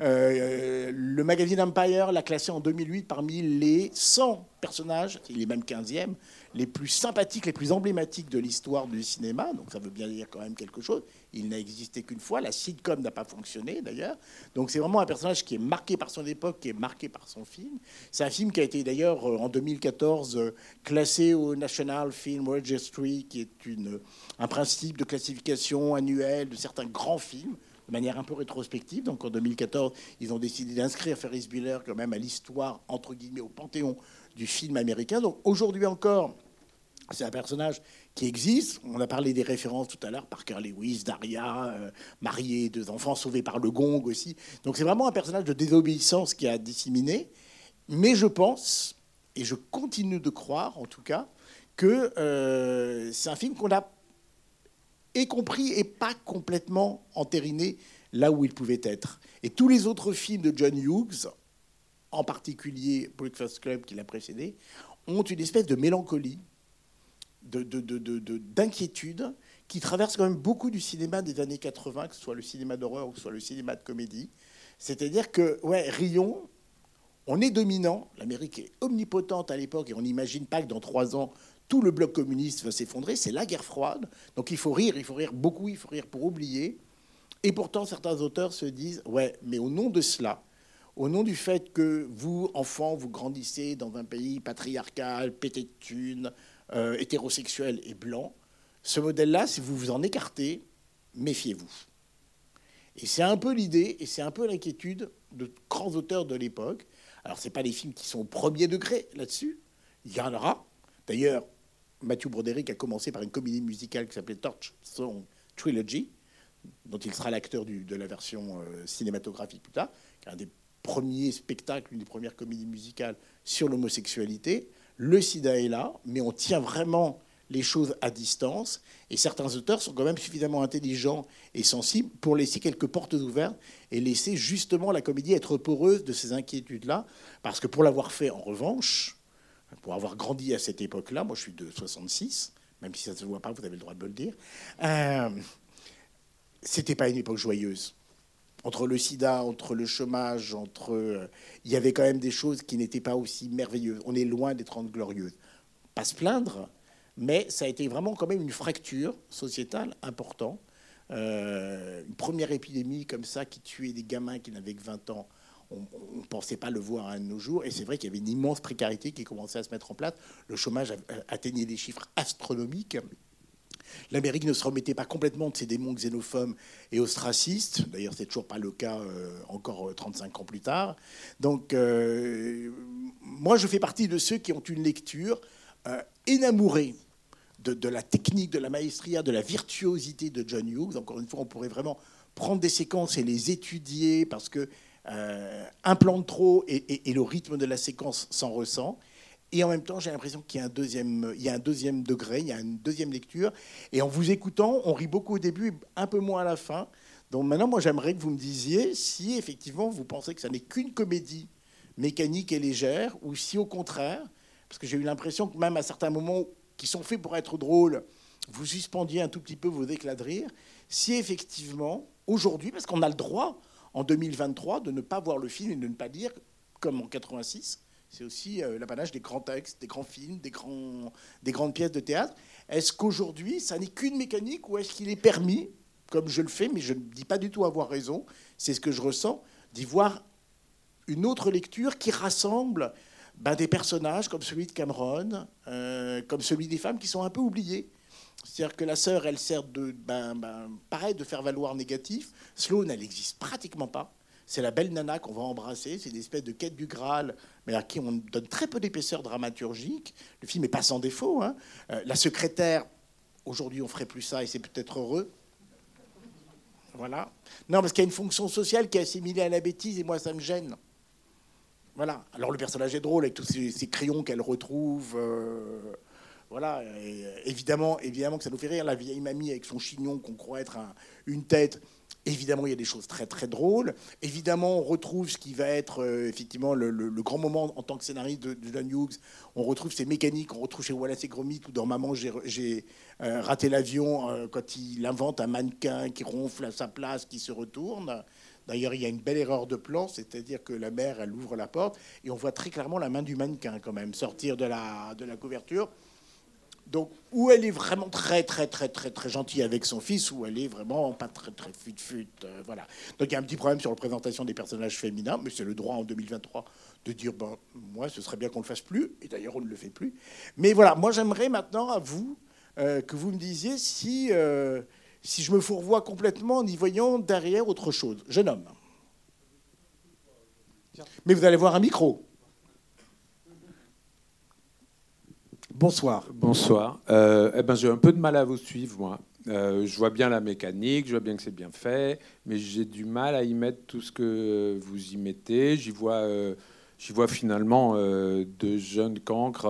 Euh, le magazine Empire l'a classé en 2008 parmi les 100 personnages, il est même 15e, les plus sympathiques, les plus emblématiques de l'histoire du cinéma. Donc ça veut bien dire quand même quelque chose. Il n'a existé qu'une fois. La sitcom n'a pas fonctionné d'ailleurs. Donc c'est vraiment un personnage qui est marqué par son époque, qui est marqué par son film. C'est un film qui a été d'ailleurs euh, en 2014 euh, classé au National Film Registry, qui est une, un principe de classification annuelle de certains grands films de manière un peu rétrospective. Donc en 2014, ils ont décidé d'inscrire Ferris Bueller quand même à l'histoire, entre guillemets, au panthéon du film américain. Donc aujourd'hui encore, c'est un personnage qui existe. On a parlé des références tout à l'heure, Parker Lewis, Daria, euh, marié, deux enfants sauvés par le gong aussi. Donc c'est vraiment un personnage de désobéissance qui a disséminé. Mais je pense, et je continue de croire en tout cas, que euh, c'est un film qu'on a et compris et pas complètement entériné là où il pouvait être. Et tous les autres films de John Hughes, en particulier Breakfast Club qui l'a précédé, ont une espèce de mélancolie d'inquiétude de, qui traverse quand même beaucoup du cinéma des années 80, que ce soit le cinéma d'horreur ou que ce soit le cinéma de comédie. C'est-à-dire que, ouais, Rion, on est dominant, l'Amérique est omnipotente à l'époque, et on n'imagine pas que dans trois ans, tout le bloc communiste va s'effondrer, c'est la guerre froide, donc il faut rire, il faut rire beaucoup, il faut rire pour oublier. Et pourtant, certains auteurs se disent, ouais, mais au nom de cela, au nom du fait que vous, enfants, vous grandissez dans un pays patriarcal, pété de thunes, euh, hétérosexuel et blanc, ce modèle-là, si vous vous en écartez, méfiez-vous. Et c'est un peu l'idée et c'est un peu l'inquiétude de grands auteurs de l'époque. Alors, ce pas les films qui sont au premier degré là-dessus. Il y en aura. D'ailleurs, Matthew Broderick a commencé par une comédie musicale qui s'appelait Torch Song Trilogy, dont il sera l'acteur de la version euh, cinématographique plus tard, qui est un des premiers spectacles, une des premières comédies musicales sur l'homosexualité le sida est là, mais on tient vraiment les choses à distance. Et certains auteurs sont quand même suffisamment intelligents et sensibles pour laisser quelques portes ouvertes et laisser justement la comédie être poreuse de ces inquiétudes-là. Parce que pour l'avoir fait en revanche, pour avoir grandi à cette époque-là, moi je suis de 66, même si ça ne se voit pas, vous avez le droit de me le dire, euh, c'était pas une époque joyeuse entre le sida, entre le chômage, entre, euh, il y avait quand même des choses qui n'étaient pas aussi merveilleuses. On est loin des 30 glorieuses. Pas se plaindre, mais ça a été vraiment quand même une fracture sociétale importante. Euh, une première épidémie comme ça qui tuait des gamins qui n'avaient que 20 ans, on ne pensait pas le voir à nos jours. Et c'est vrai qu'il y avait une immense précarité qui commençait à se mettre en place. Le chômage atteignait des chiffres astronomiques. L'Amérique ne se remettait pas complètement de ses démons xénophobes et ostracistes. D'ailleurs, c'est toujours pas le cas euh, encore 35 euh, ans plus tard. Donc, euh, moi, je fais partie de ceux qui ont une lecture énamourée de, la technique, de la maestria, de la virtuosité de John Hughes. Encore une fois, on pourrait vraiment prendre des séquences et les étudier parce que un plan de trop et, le rythme de la séquence s'en ressent. Et en même temps, j'ai l'impression qu'il y a un deuxième, il y a un deuxième degré, il y a une deuxième lecture. Et en vous écoutant, on rit beaucoup au début, un peu moins à la fin. Donc maintenant, moi, j'aimerais que vous me disiez si effectivement vous pensez que ça n'est qu'une comédie mécanique et légère, ou si au contraire, parce que j'ai eu l'impression que même à certains moments qui sont faits pour être drôles, vous suspendiez un tout petit peu vos éclats de rire, si effectivement, aujourd'hui, parce qu'on a le droit en 2023 de ne pas voir le film et de ne pas dire, comme en 86, c'est aussi euh, l'apanage des grands textes, des grands films, des, grands, des grandes pièces de théâtre. Est-ce qu'aujourd'hui, ça n'est qu'une mécanique ou est-ce qu'il est permis, comme je le fais, mais je ne dis pas du tout avoir raison, c'est ce que je ressens, d'y voir une autre lecture qui rassemble ben, des personnages comme celui de Cameron, euh, comme celui des femmes qui sont un peu oubliées. C'est-à-dire que la sœur, elle sert de, ben, ben, pareil, de faire valoir négatif. Sloane, elle n'existe pratiquement pas. C'est la belle nana qu'on va embrasser. C'est une espèce de quête du Graal, mais à qui on donne très peu d'épaisseur dramaturgique. Le film n'est pas sans défaut. Hein. Euh, la secrétaire, aujourd'hui, on ferait plus ça et c'est peut-être heureux. Voilà. Non, parce qu'il y a une fonction sociale qui est assimilée à la bêtise et moi, ça me gêne. Voilà. Alors le personnage est drôle avec tous ces, crayons qu'elle retrouve. Euh, voilà. évidemment, évidemment que ça nous fait rire. La vieille mamie avec son chignon qu'on croit être une tête. Évidemment, il y a des choses très très drôles. Évidemment, on retrouve ce qui va être euh, effectivement le, grand moment en tant que scénariste de, John Hughes. On retrouve ces mécaniques, on retrouve chez Wallace et Gromit ou dans Maman, j'ai euh, raté l'avion euh, quand il invente un mannequin qui ronfle à sa place, qui se retourne. D'ailleurs, il y a une belle erreur de plan, c'est-à-dire que la mère, elle ouvre la porte et on voit très clairement la main du mannequin quand même sortir de la, de la couverture. Donc, où elle est vraiment très, très, très, très, très gentille avec son fils, ou elle est vraiment pas très, très fut-fut. Euh, voilà. Donc, il y a un petit problème sur la présentation des personnages féminins, mais c'est le droit en 2023 de dire, ben, moi, ce serait bien qu'on ne le fasse plus, et d'ailleurs, on ne le fait plus. Mais voilà, moi, j'aimerais maintenant à vous euh, que vous me disiez si, euh, si je me fourvoie complètement en y voyant derrière autre chose. Jeune homme. Mais vous allez voir un micro. Bonsoir. Bonsoir. Euh, eh ben, j'ai un peu de mal à vous suivre, moi. Euh, je vois bien la mécanique, je vois bien que c'est bien fait, mais j'ai du mal à y mettre tout ce que vous y mettez. J'y vois, euh, j'y vois finalement de jeunes cancres,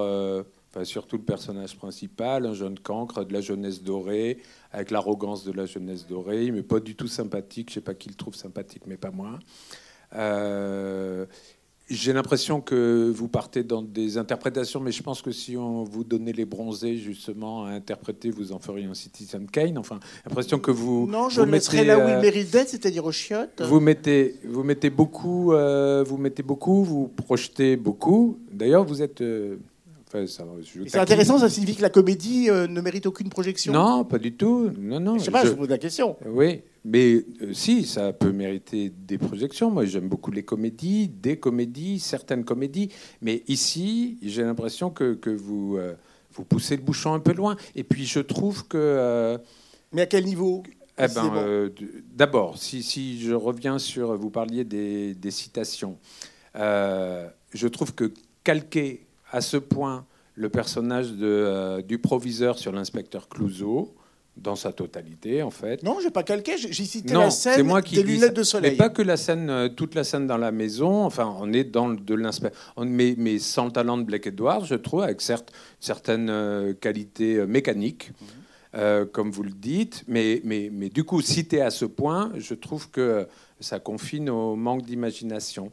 enfin, surtout le personnage principal, un jeune cancre de la jeunesse dorée, avec l'arrogance de la jeunesse dorée, mais pas du tout sympathique. Je sais pas qui le trouve sympathique, mais pas moi. J'ai l'impression que vous partez dans des interprétations, mais je pense que si on vous donnait les bronzés justement à interpréter, vous en feriez un Citizen Kane. Enfin, l'impression que vous. Non, je vous le mettrais là où il euh, mérite d'être, c'est-à-dire au chiottes. Vous mettez, vous mettez beaucoup, euh, vous mettez beaucoup, vous projetez beaucoup. D'ailleurs, vous êtes. Euh, c'est intéressant, ça signifie que la comédie euh, ne mérite aucune projection Non, pas du tout. Non, non. Je sais pas, je, pose la question. Oui, mais euh, si, ça peut mériter des projections. Moi, j'aime beaucoup les comédies, des comédies, certaines comédies. Mais ici, j'ai l'impression que, que vous, euh, vous poussez le bouchon un peu loin. Et puis, je trouve que. mais à quel niveau eh ben, D'abord, si, si, je reviens sur. Vous parliez des, des citations. je trouve que calquer à ce point le personnage de, euh, du proviseur sur l'inspecteur Clouseau dans sa totalité, en fait. Non, j'ai pas calqué, j'ai cité la scène moi qui des lunettes de soleil. Mais pas que la scène, euh, toute la scène dans la maison. Enfin, on est dans de l'inspecteur, mais, mais sans le talent de Blake Edwards, je trouve, avec certes, certaines euh, qualités mécaniques. Mhm. comme vous le dites, mais, mais, mais du coup, cité à ce point, je trouve que ça confine au manque d'imagination.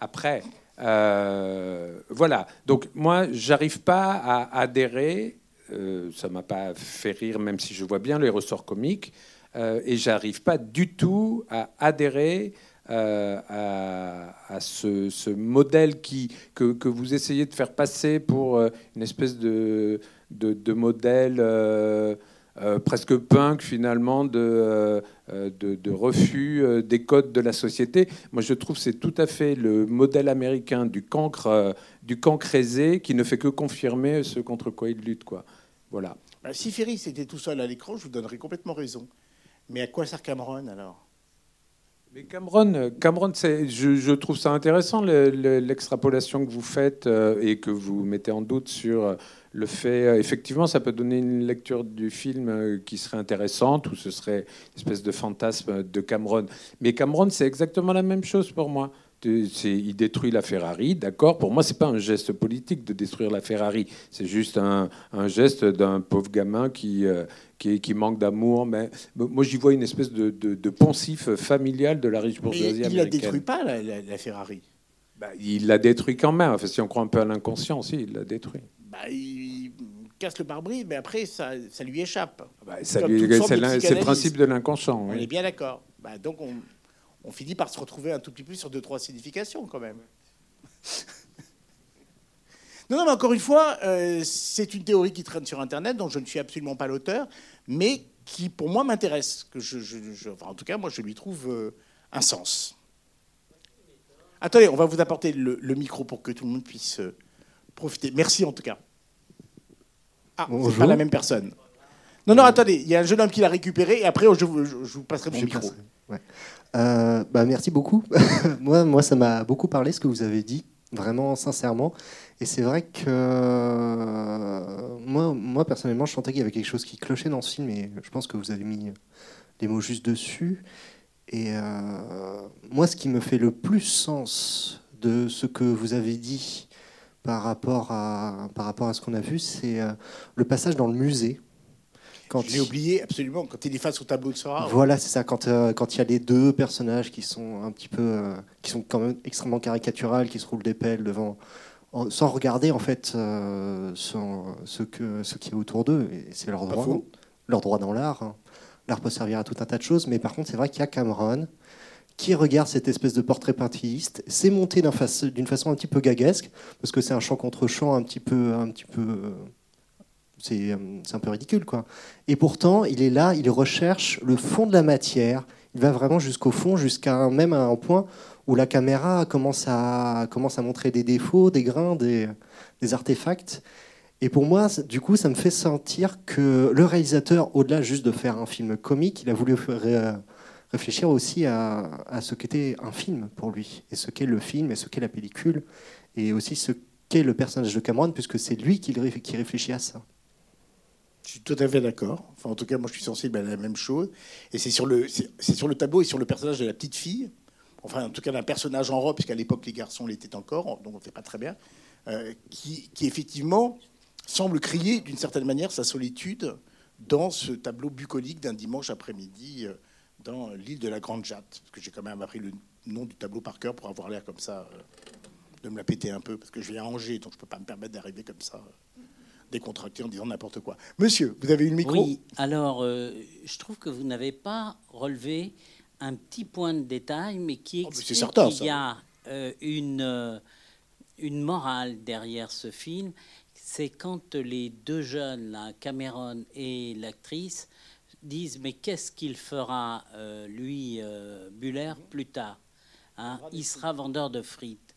Après, euh, voilà. Donc moi, j'arrive pas à adhérer. Euh, ça m'a pas fait rire, même si je vois bien les ressorts comiques. Euh, et j'arrive pas du tout à adhérer euh, à, ce, modèle que, vous essayez de faire passer pour une espèce de, modèle presque punk finalement de, refus des codes de la société. Moi, je trouve que c'est tout à fait le modèle américain du cancre, du aisé qui ne fait que confirmer ce contre quoi il lutte. Quoi. Voilà. Bah, si Ferris était tout seul à l'écran, je vous donnerais complètement raison. Mais à quoi sert Cameron alors? Mais Cameron, Cameron je, je, trouve ça intéressant l'extrapolation que vous faites euh, et que vous mettez en doute sur le fait. Euh, effectivement, ça peut donner une lecture du film euh, qui serait intéressante, ou ce serait une espèce de fantasme de Cameron. Mais Cameron, c'est exactement la même chose pour moi il détruit la Ferrari, d'accord. Pour moi, c'est pas un geste politique de détruire la Ferrari. C'est juste un, geste d'un pauvre gamin qui, euh, qui, manque d'amour. Mais moi, j'y vois une espèce de, poncif familial de la riche bourgeoisie américaine. Il la détruit pas la, Ferrari? Bah, il la détruit quand même. Enfin, si on croit un peu à l'inconscient, si, il la détruit. Bah, il casse le pare-brise, mais après, ça, ça lui échappe. Bah, c'est le principe de l'inconscient. On est bien d'accord. Bah, donc, on, on finit par se retrouver un tout petit peu sur deux, trois significations quand même. non, non, mais encore une fois, euh, c'est une théorie qui traîne sur Internet, dont je ne suis absolument pas l'auteur, mais qui, pour moi, m'intéresse. Que je, en tout cas, moi, je lui trouve euh, un sens. Attendez, on va vous apporter le, micro pour que tout le monde puisse euh, profiter. Merci en tout cas. Ah, c'est pas la même personne. Non, non, attendez, il y a un jeune homme qui l'a récupéré et après je vous, passerai mon micro. Euh, bah, merci beaucoup. moi, ça m'a beaucoup parlé ce que vous avez dit, vraiment sincèrement. Et c'est vrai que euh, moi, personnellement, je sentais qu'il y avait quelque chose qui clochait dans ce film et je pense que vous avez mis les mots juste dessus. Et euh, moi, ce qui me fait le plus sens de ce que vous avez dit par rapport à, par rapport à ce qu'on a vu, c'est le passage dans le musée quand je l'ai oublié absolument quand il est face au tableau de Sora. Voilà, c'est ça. Quand euh, quand il y a les deux personnages qui sont un petit peu, euh, qui sont quand même extrêmement caricaturales, qui se roulent des pelles devant, sans regarder en fait euh, ce que ce qui est autour d'eux. C'est leur droit, leur droit dans l'art. Hein. L'art peut servir à tout un tas de choses, mais par contre, c'est vrai qu'il y a Cameron qui regarde cette espèce de portrait pointilliste. C'est monté d'une façon un petit peu gaguesque, parce que c'est un chant contre chant un petit peu, un petit peu c'est un peu ridicule, quoi. Et pourtant, il est là, il recherche le fond de la matière. Il va vraiment jusqu'au fond, jusqu'à même un point où la caméra commence à, à montrer des défauts, des grains, des, artefacts. Et pour moi, du coup, ça me fait sentir que le réalisateur, au-delà juste de faire un film comique, il a voulu réfléchir aussi à, à ce qu'était un film pour lui, et ce qu'est le film, et ce qu'est la pellicule, et aussi ce qu'est le personnage de Cameron, puisque c'est lui qui, qui réfléchit à ça. Je suis tout à fait d'accord. Enfin, en tout cas, moi, je suis sensible à la même chose. Et c'est sur le, c'est sur le tableau et sur le personnage de la petite fille. Enfin, en tout cas, d'un personnage en robe, puisqu'à l'époque, les garçons l'étaient encore, donc on ne fait pas très bien, euh, qui, qui, effectivement semble crier d'une certaine manière sa solitude dans ce tableau bucolique d'un dimanche après-midi euh, dans l'île de la Grande Jatte. Parce que j'ai quand même appris le nom du tableau par cœur pour avoir l'air comme ça, euh, de me la péter un peu, parce que je viens à Angers, donc je ne peux pas me permettre d'arriver comme ça décontracté en disant n'importe quoi. Monsieur, vous avez eu le micro Oui, alors euh, je trouve que vous n'avez pas relevé un petit point de détail, mais qui oh, explique qu'il y a euh, une, euh, une morale derrière ce film. C'est quand les deux jeunes, la Cameron et l'actrice, disent mais qu'est-ce qu'il fera, lui, Buller, plus tard hein? Il sera vendeur de frites.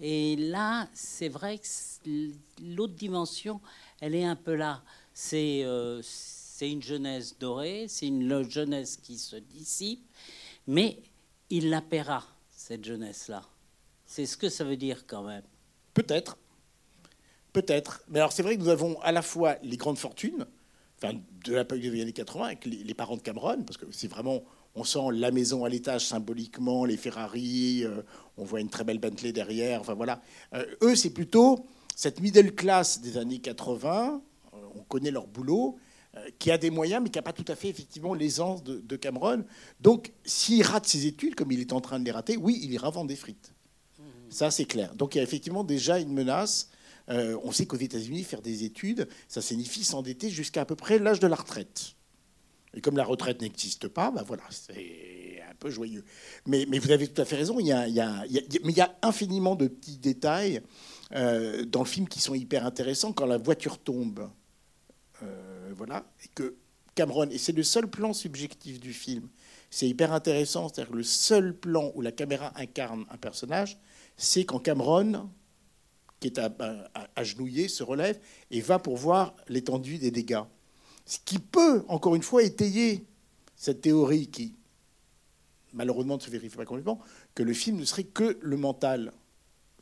Et là, c'est vrai que l'autre dimension, elle est un peu là. C'est euh, une jeunesse dorée, c'est une jeunesse qui se dissipe, mais il la paiera, cette jeunesse-là. C'est ce que ça veut dire quand même. Peut-être. Peut-être. Mais alors c'est vrai que nous avons à la fois les grandes fortunes, enfin, de la période des années 80, avec les, parents de Cameron, parce que c'est vraiment, on sent la maison à l'étage symboliquement, les Ferrari, euh, on voit une très belle Bentley derrière, enfin voilà. Euh, eux, c'est plutôt cette middle class des années 80, euh, on connaît leur boulot, euh, qui a des moyens, mais qui n'a pas tout à fait effectivement l'aisance de, Cameron. Donc, s'il rate ses études, comme il est en train de les rater, oui, il ira vendre des frites. Mmh. Ça, c'est clair. Donc, il y a effectivement déjà une menace. Euh, on sait qu'aux États-Unis, faire des études, ça signifie s'endetter jusqu'à à peu près l'âge de la retraite. Et comme la retraite n'existe pas, ben voilà, c'est un peu joyeux. Mais, mais, vous avez tout à fait raison, il y a, il y a, mais il y a infiniment de petits détails euh, dans le film qui sont hyper intéressants. Quand la voiture tombe, voilà, et que Cameron, et c'est le seul plan subjectif du film, c'est hyper intéressant, c'est-à-dire le seul plan où la caméra incarne un personnage, c'est quand Cameron, qui est agenouillé, se relève et va pour voir l'étendue des dégâts. Ce qui peut, encore une fois, étayer cette théorie qui, malheureusement, ne se vérifie pas complètement, que le film ne serait que le mental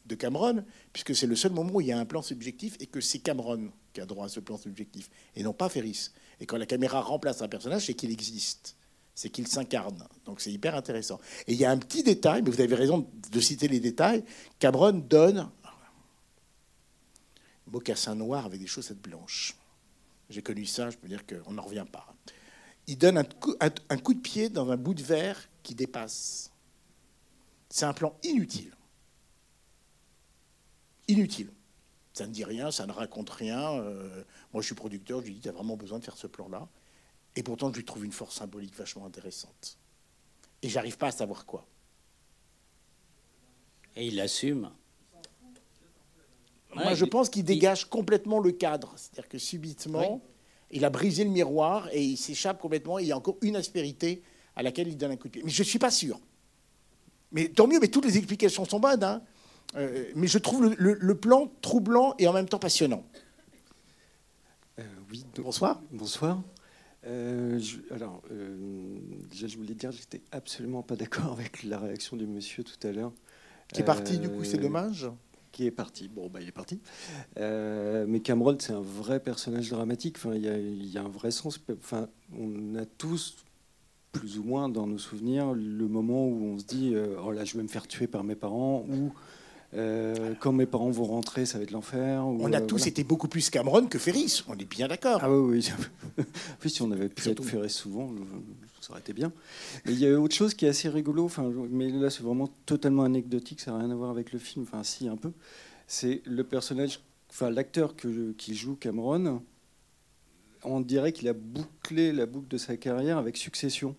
de Cameron, puisque c'est le seul moment où il y a un plan subjectif et que c'est Cameron qui a droit à ce plan subjectif, et non pas Ferris. Et quand la caméra remplace un personnage, c'est qu'il existe, c'est qu'il s'incarne. Donc c'est hyper intéressant. Et il y a un petit détail, mais vous avez raison de citer les détails, Cameron donne mocassin noir avec des chaussettes blanches. J'ai connu ça, je peux dire qu'on n'en revient pas. Il donne un coup de pied dans un bout de verre qui dépasse. C'est un plan inutile inutile. Ça ne dit rien, ça ne raconte rien. Euh, moi, je suis producteur, je lui dis, tu as vraiment besoin de faire ce plan-là. Et pourtant, je lui trouve une force symbolique vachement intéressante. Et j'arrive pas à savoir quoi. Et il assume. Moi, je pense qu'il dégage complètement le cadre. C'est-à-dire que subitement, il a brisé le miroir et il s'échappe complètement. Et il y a encore une aspérité à laquelle il donne un coup de pied. Mais je ne suis pas sûr. Mais tant mieux, mais toutes les explications sont bonnes. Hein. Euh, mais je trouve le, plan troublant et en même temps passionnant. Euh, oui, bonsoir. Bonsoir. Euh, alors, déjà, je voulais dire, j'étais absolument pas d'accord avec la réaction du monsieur tout à l'heure. Qui est parti, du coup, c'est dommage. Qui est parti. Bon, bah, il est parti. mais Cameron, c'est un vrai personnage dramatique. Enfin, il y, y, a un vrai sens. Enfin, on a tous plus ou moins dans nos souvenirs le moment où on se dit oh là je vais me faire tuer par mes parents ou euh, quand mes parents vont rentrer, ça va être l'enfer. On a euh, tous été beaucoup plus Cameron que Ferris, on est bien d'accord. Ah oui, oui. si on avait pu être Ferris souvent, ça aurait été bien. Mais il y a autre chose qui est assez rigolo, enfin, mais là c'est vraiment totalement anecdotique, ça n'a rien à voir avec le film, enfin si un peu. C'est le personnage, enfin l'acteur qui joue Cameron, on dirait qu'il a bouclé la boucle de sa carrière avec Succession.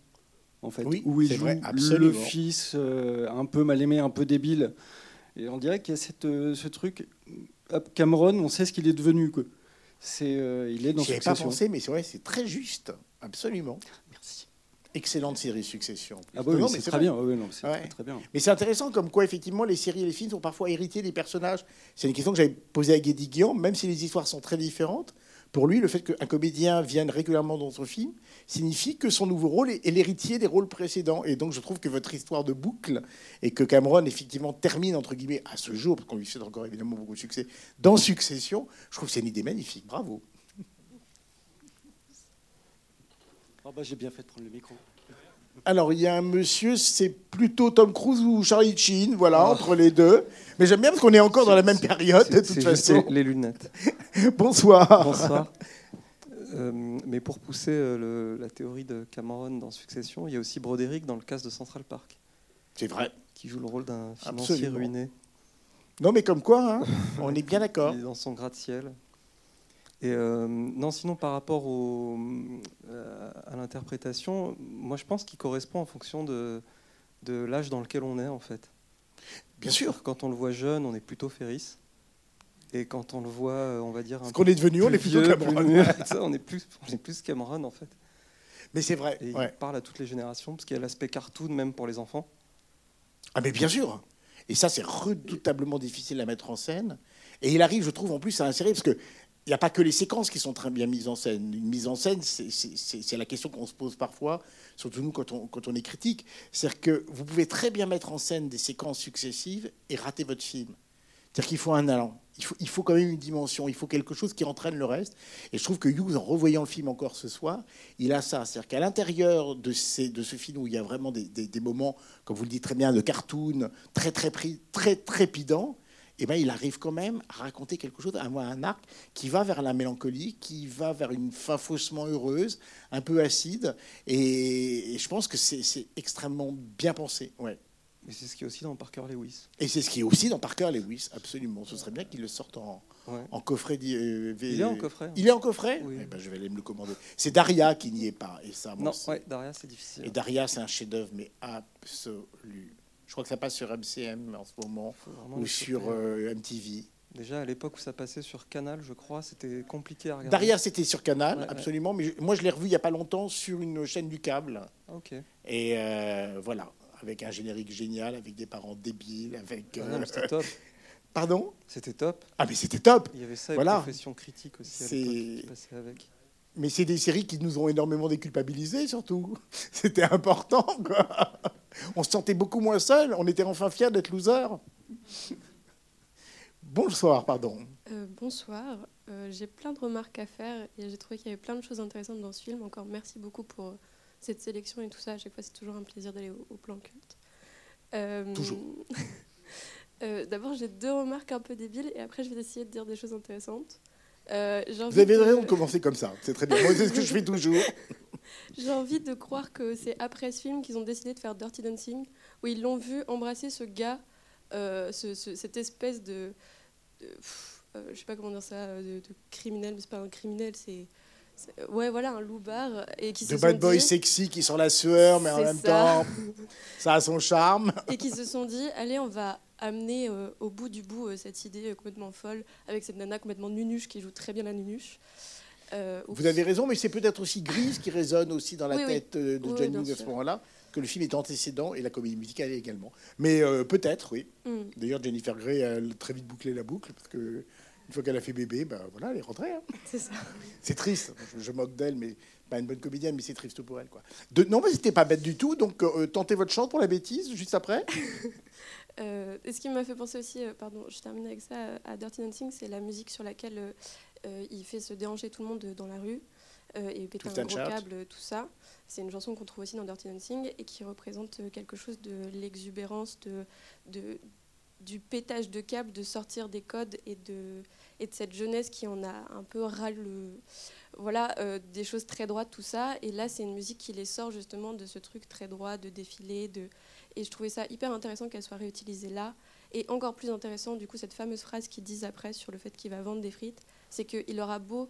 En fait, oui, où il joue vrai, le fils euh, un peu mal aimé, un peu débile, et on dirait qu'il y a cette, euh, ce truc. Cameron, on sait ce qu'il est devenu. Quoi. C'est, euh, il est dans Succession. pas pensé, mais c'est vrai, c'est très juste. Absolument. Merci. Excellente série Succession. Ah bah oui, c'est très bien. non, très, très bien. Mais c'est intéressant comme quoi, effectivement, les séries et les films sont parfois hérités des personnages. C'est une question que j'avais posée à Guédi Guillaume, même si les histoires sont très différentes. Pour lui, le fait qu'un comédien vienne régulièrement dans son film signifie que son nouveau rôle est l'héritier des rôles précédents. Et donc, je trouve que votre histoire de boucle et que Cameron, effectivement, termine, entre guillemets, à ce jour, parce qu'on lui souhaite encore évidemment beaucoup de succès, dans Succession, je trouve que c'est une idée magnifique. Bravo. Oh bah, J'ai bien fait de prendre le micro. Alors, il y a un monsieur, c'est plutôt Tom Cruise ou Charlie Sheen, voilà, ah. entre les deux. Mais j'aime bien parce qu'on est encore dans la même période, de toute façon. les lunettes. Bonsoir. Bonsoir. Euh, mais pour pousser euh, la théorie de Cameron dans Succession, il y a aussi Broderick dans le cas de Central Park. C'est vrai. Qui joue le rôle d'un financier ruiné. Non, mais comme quoi, hein, on est bien d'accord. Il est dans son gratte-ciel. Et euh, non, sinon par rapport au, à l'interprétation, moi je pense qu'il correspond en fonction de, de l'âge dans lequel on est en fait. Bien sûr. Quand on le voit jeune, on est plutôt Ferris. Et quand on le voit, euh, on va dire. Ce qu'on est devenu, on est plutôt Cameron. on, est plus, on est plus Cameron en fait. Mais c'est vrai. Et il parle à toutes les générations, parce qu'il y a l'aspect cartoon même pour les enfants. Ah, mais bien sûr. Et ça, c'est redoutablement difficile à mettre en scène. Et il arrive, je trouve, en plus à insérer, parce que n'y a pas que les séquences qui sont très bien mises en scène. Une mise en scène, c'est la question qu'on se pose parfois, surtout nous quand on, est critique. C'est-à-dire que vous pouvez très bien mettre en scène des séquences successives et rater votre film. C'est-à-dire qu'il faut un allant. Il faut, quand même une dimension, il faut quelque chose qui entraîne le reste. Et je trouve que Hughes, en revoyant le film encore ce soir, il a ça. C'est-à-dire qu'à l'intérieur de, ce film où il y a vraiment des, moments, comme vous le dites très bien, de cartoon, très, très, très trépidants, eh ben, il arrive quand même à raconter quelque chose, à avoir un arc qui va vers la mélancolie, qui va vers une fin faussement heureuse, un peu acide. Et, je pense que c'est extrêmement bien pensé. Ouais. Et c'est ce qui est aussi dans Parker Lewis. Et c'est ce qui est aussi dans Parker Lewis, absolument. Ce serait bien qu'il le sorte en, en coffret. Euh, il est en coffret. Il est en coffret? Oui. Eh ben, je vais aller me le commander. C'est Daria qui n'y est pas. Et ça, non, ouais, Daria, c'est difficile. Et Daria, c'est un chef-d'œuvre, mais absolu. Je crois que ça passe sur MCM en ce moment ou sur euh, MTV. Déjà, à l'époque où ça passait sur Canal, je crois, c'était compliqué à regarder. Derrière, c'était sur Canal, absolument. Mais moi, je l'ai revu il n'y a pas longtemps sur une chaîne du câble. Ok. Et euh, voilà, avec un générique génial, avec des parents débiles, avec. Ah c'était top. Pardon? C'était top. Ah, mais c'était top Il y avait ça et voilà. Profession critique aussi à qui passait avec. Mais c'est des séries qui nous ont énormément déculpabilisés, surtout. C'était important, quoi. On se sentait beaucoup moins seul. On était enfin fiers d'être losers. Bonsoir, pardon. Euh, bonsoir. Euh, j'ai plein de remarques à faire et j'ai trouvé qu'il y avait plein de choses intéressantes dans ce film. Encore merci beaucoup pour cette sélection et tout ça. À chaque fois, c'est toujours un plaisir d'aller au, plan culte. Euh, toujours. D'abord, j'ai deux remarques un peu débiles et après, je vais essayer de dire des choses intéressantes. Vous avez raison de commencer comme ça. C'est très bien. Moi, c'est ce que je fais toujours. j'ai envie de croire que c'est après ce film qu'ils ont décidé de faire Dirty Dancing, où ils l'ont vu embrasser ce gars, cette espèce de euh, je sais pas comment dire ça, euh, de, criminel, mais c'est pas un criminel, c'est ouais voilà un loupard et qui de bad boy sexy qui sort la sueur mais en même temps ça a son charme. Et qui se sont dit allez on va amener euh, au bout du bout cette idée complètement folle avec cette nana complètement nunuche qui joue très bien la nunuche vous avez raison mais c'est peut-être aussi Grise qui résonne aussi dans la tête de John Hughes à ce moment-là que le film est antécédent et la comédie musicale également. Mais euh, peut-être, oui. Mm. D'ailleurs, Jennifer Grey a très vite bouclé la boucle parce que une fois qu'elle a fait bébé, ben voilà, elle est rentrée. Hein. C'est ça. C'est triste. Je, moque d'elle, mais pas une bonne comédienne, mais c'est triste pour elle, quoi. De, non, mais c'était pas bête du tout. Donc, euh, tentez votre chance pour la bêtise juste après. euh, et ce qui m'a fait penser aussi, euh, pardon, je termine avec ça, à Dirty Dancing, c'est la musique sur laquelle il fait se déranger tout le monde dans la rue et péter un gros câble, tout ça. C'est une chanson qu'on trouve aussi dans Dirty Dancing et qui représente euh, quelque chose de l'exubérance, de, de, du pétage de câble, de sortir des codes et de, et de cette jeunesse qui en a un peu ras le. Voilà, euh, des choses très droites, tout ça. Et là, c'est une musique qui les sort justement de ce truc très droit, de défilé. De... Et je trouvais ça hyper intéressant qu'elle soit réutilisée là. Et encore plus intéressant, du coup, cette fameuse phrase qu'ils disent après sur le fait qu'il va vendre des frites, c'est qu'il aura beau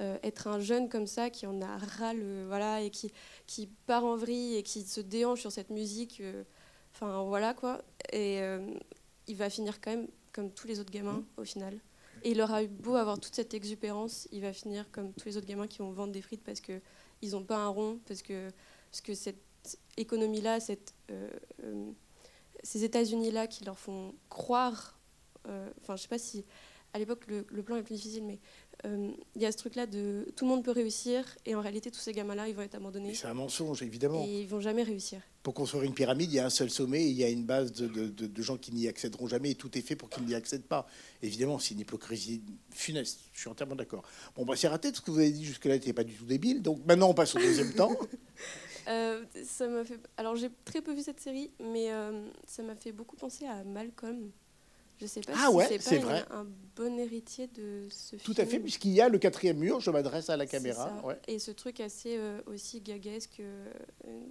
euh, être un jeune comme ça qui en a ras le voilà et qui qui part en vrille et qui se déhanche sur cette musique euh, enfin voilà quoi et euh, il va finir quand même comme tous les autres gamins mmh. au final et il aura eu beau avoir toute cette exupérance il va finir comme tous les autres gamins qui vont vendre des frites parce que ils ont pas un rond parce que parce que cette économie là cette ces États-Unis là qui leur font croire enfin je sais pas si à l'époque le, le, plan est plus difficile mais euh, il y a ce truc-là de tout le monde peut réussir et en réalité tous ces gamins-là ils vont être abandonnés. C'est un mensonge évidemment. Et ils vont jamais réussir. Pour construire une pyramide, il y a un seul sommet et il y a une base de, de, gens qui n'y accéderont jamais et tout est fait pour qu'ils n'y accèdent pas. Évidemment, c'est une hypocrisie funeste. Je suis entièrement d'accord. Bon, bah, c'est raté. Ce que vous avez dit jusque-là n'était pas du tout débile. Donc maintenant, on passe au deuxième temps. Euh, ça m'a fait. Alors j'ai très peu vu cette série, mais euh, ça m'a fait beaucoup penser à Malcolm. Je sais pas ah si c'est vrai. un bon héritier de ce Tout à fait, puisqu'il y a le quatrième mur, je m'adresse à la caméra. Et ce truc assez euh, aussi gaguesque. Euh,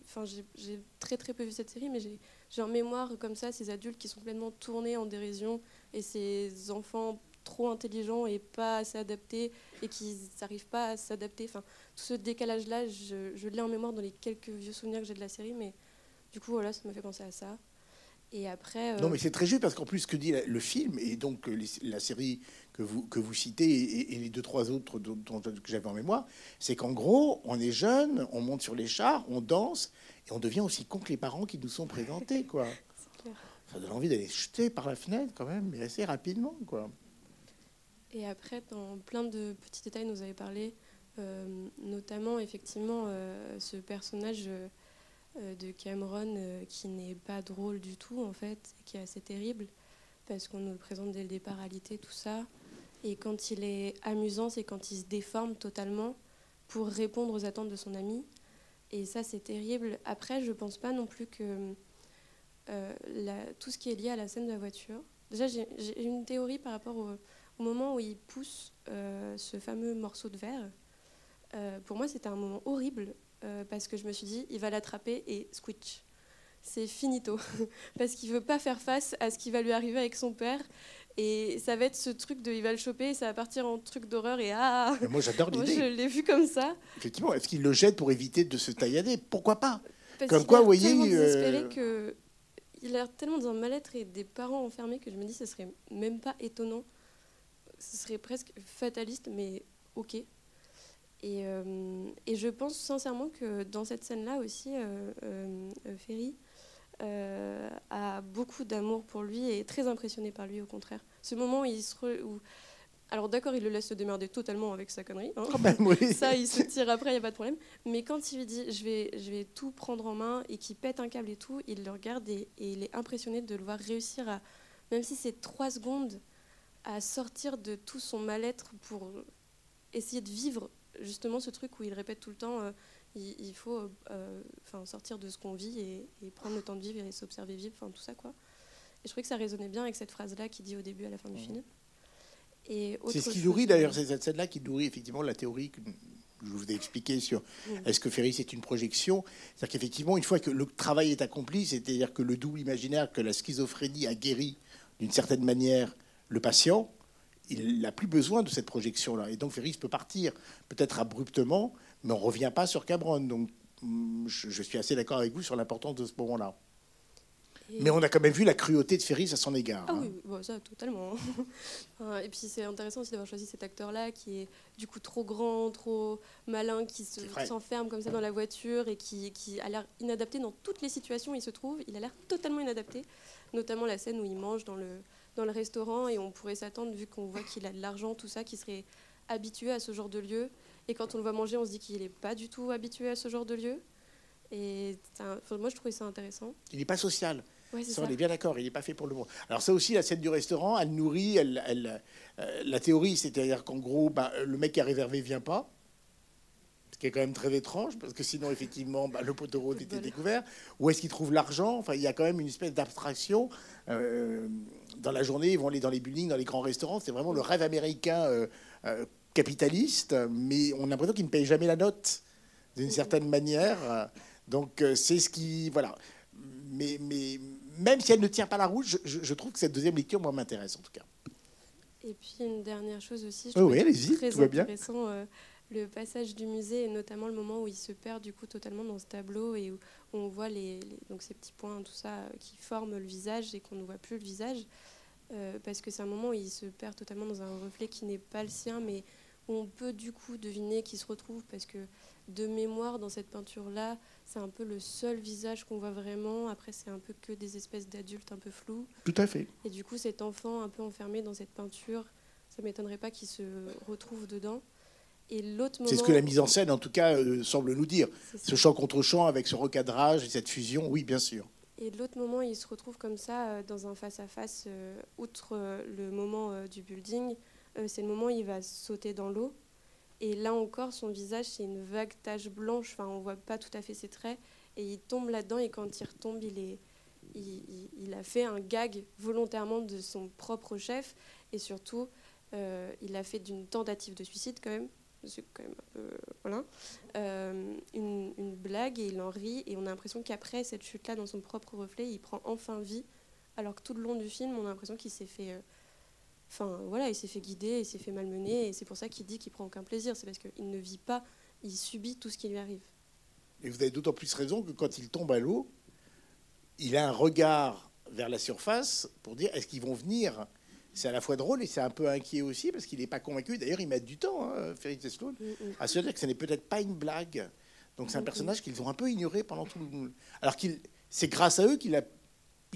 enfin, j'ai très très peu vu cette série, mais j'ai en mémoire comme ça ces adultes qui sont complètement tournés en dérision et ces enfants trop intelligents et pas assez adaptés et qui n'arrivent pas à s'adapter. Enfin, tout ce décalage-là, je, je l'ai en mémoire dans les quelques vieux souvenirs que j'ai de la série, mais du coup, voilà, ça m'a fait penser à ça. Et après, euh, Non, mais c'est très juste parce qu'en plus, ce que dit le film et donc euh, la série que vous, que vous citez et, les deux, trois autres dont, que j'avais en mémoire, c'est qu'en gros, on est jeune, on monte sur les chars, on danse et on devient aussi con que les parents qui nous sont présentés, quoi. Ça donne envie d'aller jeter par la fenêtre quand même, mais assez rapidement, quoi. Et après, dans plein de petits détails, nous avez parlé, euh, notamment effectivement ce personnage de Cameron euh, qui n'est pas drôle du tout en fait, qui est assez terrible parce qu'on nous présente dès le départ à tout ça. Et quand il est amusant, c'est quand il se déforme totalement pour répondre aux attentes de son ami. Et ça, c'est terrible. Après, je pense pas non plus que euh, tout ce qui est lié à la scène de la voiture. Déjà, j'ai une théorie par rapport au, moment où il pousse ce fameux morceau de verre. pour moi, c'était un moment horrible euh, parce que je me suis dit, il va l'attraper et squitch. C'est finito. parce qu'il veut pas faire face à ce qui va lui arriver avec son père. Et ça va être ce truc de il va le choper, ça va partir en truc d'horreur et ah Moi j'adore l'idée. je l'ai vu comme ça. Effectivement, est-ce qu'il le jette pour éviter de se taillader? Pourquoi pas? Comme quoi, vous voyez. Euh... que il a l'air tellement dans un mal-être et des parents enfermés que je me dis ce serait même pas étonnant ce serait presque fataliste, mais ok. Et, et, je pense sincèrement que dans cette scène-là aussi, Ferry a beaucoup d'amour pour lui et est très impressionné par lui, au contraire. Ce moment où il se, où, alors d'accord, il le laisse se démerder totalement avec sa connerie. Hein. Ça, il se tire après, il n'y a pas de problème. Mais quand il lui dit je vais, je vais tout prendre en main et qu'il pète un câble et tout, il le regarde et, il est impressionné de le voir réussir à, même si c'est trois secondes, à sortir de tout son mal-être pour essayer de vivre justement ce truc où il répète tout le temps euh, il, faut euh, enfin sortir de ce qu'on vit et, prendre le temps de vivre et s'observer vivre, enfin tout ça quoi. Et je trouvais que ça résonnait bien avec cette phrase-là qu'il dit au début à la fin du film. C'est ce qui nourrit d'ailleurs, c'est cette scène-là qui nourrit effectivement la théorie que je vous ai expliqué sur est-ce que Ferry c'est une projection. C'est-à-dire qu'effectivement, une fois que le travail est accompli, c'est-à-dire que le double imaginaire, que la schizophrénie a guéri d'une certaine manière le patient, il n'a plus besoin de cette projection-là. Et donc Ferris peut partir, peut-être abruptement, mais on ne revient pas sur Cabron. Donc je suis assez d'accord avec vous sur l'importance de ce moment-là. Mais on a quand même vu la cruauté de Ferris à son égard. Ah hein. oui, ça totalement. et puis c'est intéressant aussi d'avoir choisi cet acteur-là qui est du coup trop grand, trop malin, qui s'enferme comme ça dans la voiture et qui, qui a l'air inadapté dans toutes les situations où il se trouve. Il a l'air totalement inadapté, notamment la scène où il mange dans le, dans le restaurant et on pourrait s'attendre, vu qu'on voit qu'il a de l'argent, tout ça, qu'il serait habitué à ce genre de lieu. Et quand on le voit manger, on se dit qu'il n'est pas du tout habitué à ce genre de lieu. Et moi, je trouvais ça intéressant. Il n'est pas social on est bien d'accord, il n'est pas fait pour le monde. Alors ça aussi, la scène du restaurant, elle nourrit elle, elle, euh, la théorie, c'est-à-dire qu'en gros, bah, le mec qui a réservé vient pas, ce qui est quand même très étrange, parce que sinon, effectivement, bah, le poteau rose était découvert. Où est-ce qu'il trouve l'argent? Enfin, il y a quand même une espèce d'abstraction. Euh, dans la journée, ils vont aller dans les buildings, dans les grands restaurants. C'est vraiment le rêve américain euh, capitaliste, mais on a l'impression qu'il ne paye jamais la note, d'une certaine manière. Donc, c'est ce qui... Voilà. Mais, mais, même si elle ne tient pas la route, je, trouve que cette deuxième lecture, moi, m'intéresse en tout cas. Et puis une dernière chose aussi, je oh oui, très tout intéressant euh, le passage du musée et notamment le moment où il se perd du coup totalement dans ce tableau et où on voit les, donc ces petits points, tout ça euh, qui forment le visage et qu'on ne voit plus le visage. Euh, parce que c'est un moment où il se perd totalement dans un reflet qui n'est pas le sien, mais où on peut du coup deviner qu'il se retrouve parce que de mémoire dans cette peinture-là, c'est un peu le seul visage qu'on voit vraiment. Après, c'est un peu que des espèces d'adultes un peu flous. Tout à fait. Et du coup, cet enfant un peu enfermé dans cette peinture, ça m'étonnerait pas qu'il se retrouve dedans. Et l'autre C'est ce que la mise en scène, en tout cas, euh, semble nous dire. Ce champ contre champ avec ce recadrage et cette fusion, oui, bien sûr. Et l'autre moment, il se retrouve comme ça euh, dans un face-à-face, euh, outre le moment du building, c'est le moment où il va sauter dans l'eau. Et là encore, son visage, c'est une vague tache blanche. Enfin, on voit pas tout à fait ses traits. Et il tombe là-dedans. Et quand il retombe, il, est, il, a fait un gag volontairement de son propre chef. Et surtout, il a fait d'une tentative de suicide quand même. C'est quand même un peu. Voilà. Euh, une, une, blague et il en rit. Et on a l'impression qu'après cette chute-là, dans son propre reflet, il prend enfin vie. Alors que tout le long du film, on a l'impression qu'il s'est fait. Euh, Enfin, voilà, il s'est fait guider, il s'est fait malmener, et c'est pour ça qu'il dit qu'il prend aucun plaisir. C'est parce qu'il ne vit pas, il subit tout ce qui lui arrive. Et vous avez d'autant plus raison que quand il tombe à l'eau, il a un regard vers la surface pour dire est-ce qu'ils vont venir C'est à la fois drôle et c'est un peu inquiet aussi parce qu'il n'est pas convaincu. D'ailleurs, il met du temps, hein, Félix Sloan, mm, mm. à se dire que ce n'est peut-être pas une blague. Donc c'est un mm, personnage qu'ils ont un peu ignoré pendant tout le... Alors qu'il, c'est grâce à eux qu'il a...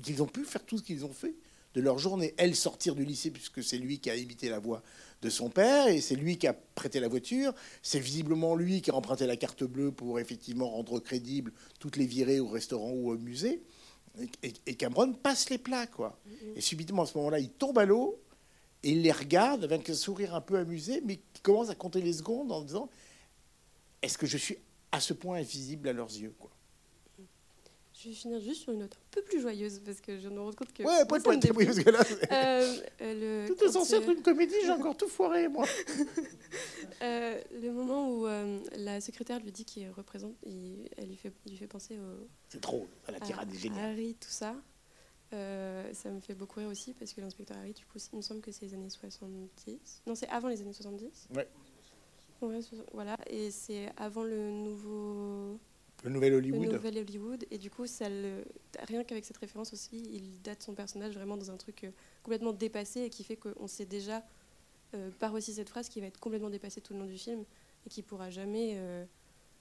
qu'ils ont pu faire tout ce qu'ils ont fait de leur journée. Elle sortir du lycée, puisque c'est lui qui a imité la voix de son père, et c'est lui qui a prêté la voiture. C'est visiblement lui qui a emprunté la carte bleue pour effectivement rendre crédible toutes les virées au restaurant ou au musée. Et, Cameron passe les plats, quoi. Et subitement, à ce moment-là, il tombe à l'eau, et il les regarde avec un sourire un peu amusé, mais qui commence à compter les secondes en disant Est-ce que je suis à ce point invisible à leurs yeux quoi? Je vais finir juste sur une note un peu plus joyeuse parce que je me rends compte que. Ouais, point, point, oui, parce que là. Euh, euh, est censé être une comédie, j'ai encore tout foiré, moi. euh, le moment où euh, la secrétaire lui dit qu'il représente, il, elle lui fait, lui fait penser au. C'est trop, à la tirade est géniale. Harry, tout ça. ça me fait beaucoup rire aussi parce que l'inspecteur Harry, du coup, il me semble que c'est les années 70. Non, c'est avant les années 70. Ouais. ouais voilà, et c'est avant le nouveau. Le nouvel Hollywood. Le nouvel Hollywood. Et du coup, ça le... rien qu'avec cette référence aussi, il date son personnage vraiment dans un truc euh, complètement dépassé et qui fait qu'on sait déjà par aussi cette phrase qui va être complètement dépassée tout le long du film et qui pourra jamais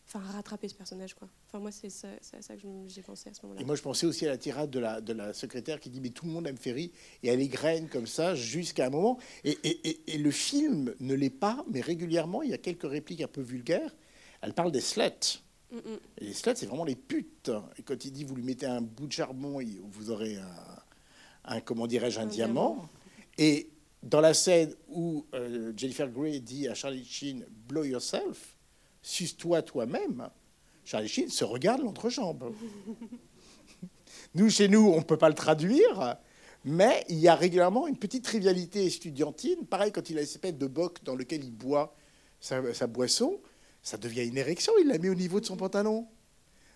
enfin rattraper ce personnage quoi. Enfin moi c'est ça, à ça que j'ai pensé à ce moment-là. Et moi je pensais aussi à la tirade de la, de la secrétaire qui dit mais tout le monde aime Ferry et elle égrène comme ça jusqu'à un moment et, et, et, le film ne l'est pas mais régulièrement il y a quelques répliques un peu vulgaires. Elle parle des sluts. Mm, mm. Et les sluts c'est vraiment les putes. Et quand il dit vous lui mettez un bout de charbon vous aurez un, un comment dirais-je un, diamant. Et dans la scène où euh, Jennifer Grey dit à Charlie Sheen blow yourself suce-toi toi-même, Charlie Sheen se regarde l'entrejambe. nous, chez nous, on ne peut pas le traduire, mais il y a régulièrement une petite trivialité estudiantine. Pareil, quand il a espèce de boc dans lequel il boit sa, boisson, ça devient une érection, il la met au niveau de son pantalon.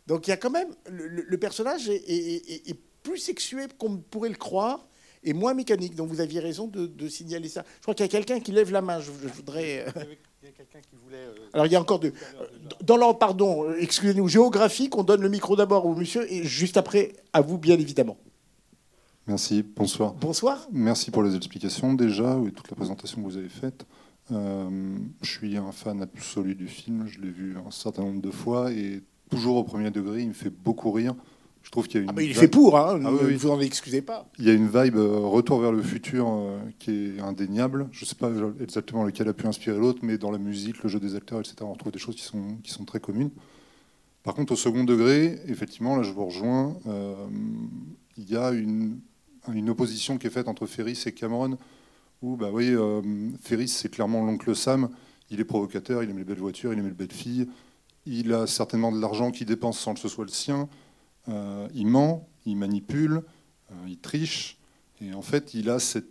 Donc il y a quand même. Le, personnage est, plus sexué qu'on pourrait le croire et moins mécanique. Donc vous aviez raison de, signaler ça. Je crois qu'il y a quelqu'un qui lève la main. je voudrais. Euh, Alors il y a encore deux. Euh, dans l'ordre, pardon, euh, excusez-nous, géographique, on donne le micro d'abord au monsieur et juste après à vous, bien évidemment. Merci, bonsoir. Bonsoir. Merci pour les explications déjà et toute la présentation que vous avez faite. je suis un fan absolu du film, je l'ai vu un certain nombre de fois et toujours au premier degré, il me fait beaucoup rire. Je trouve qu'il y a une. Ah bah, il fait pour, hein, ah ne vous en excusez pas. Il y a une vibe euh, retour vers le futur euh, qui est indéniable. Je ne sais pas exactement lequel a pu inspirer l'autre, mais dans la musique, le jeu des acteurs, etc., on retrouve des choses qui sont, qui sont très communes. Par contre, au second degré, effectivement, là je vous rejoins, euh, il y a une, une, opposition qui est faite entre Ferris et Cameron, où, bah oui, Ferris, c'est clairement l'oncle Sam, il est provocateur, il aime les belles voitures, il aime les belles filles, il a certainement de l'argent qu'il dépense sans que ce soit le sien. Euh, il ment, il manipule, euh, il triche. Et en fait, il a cette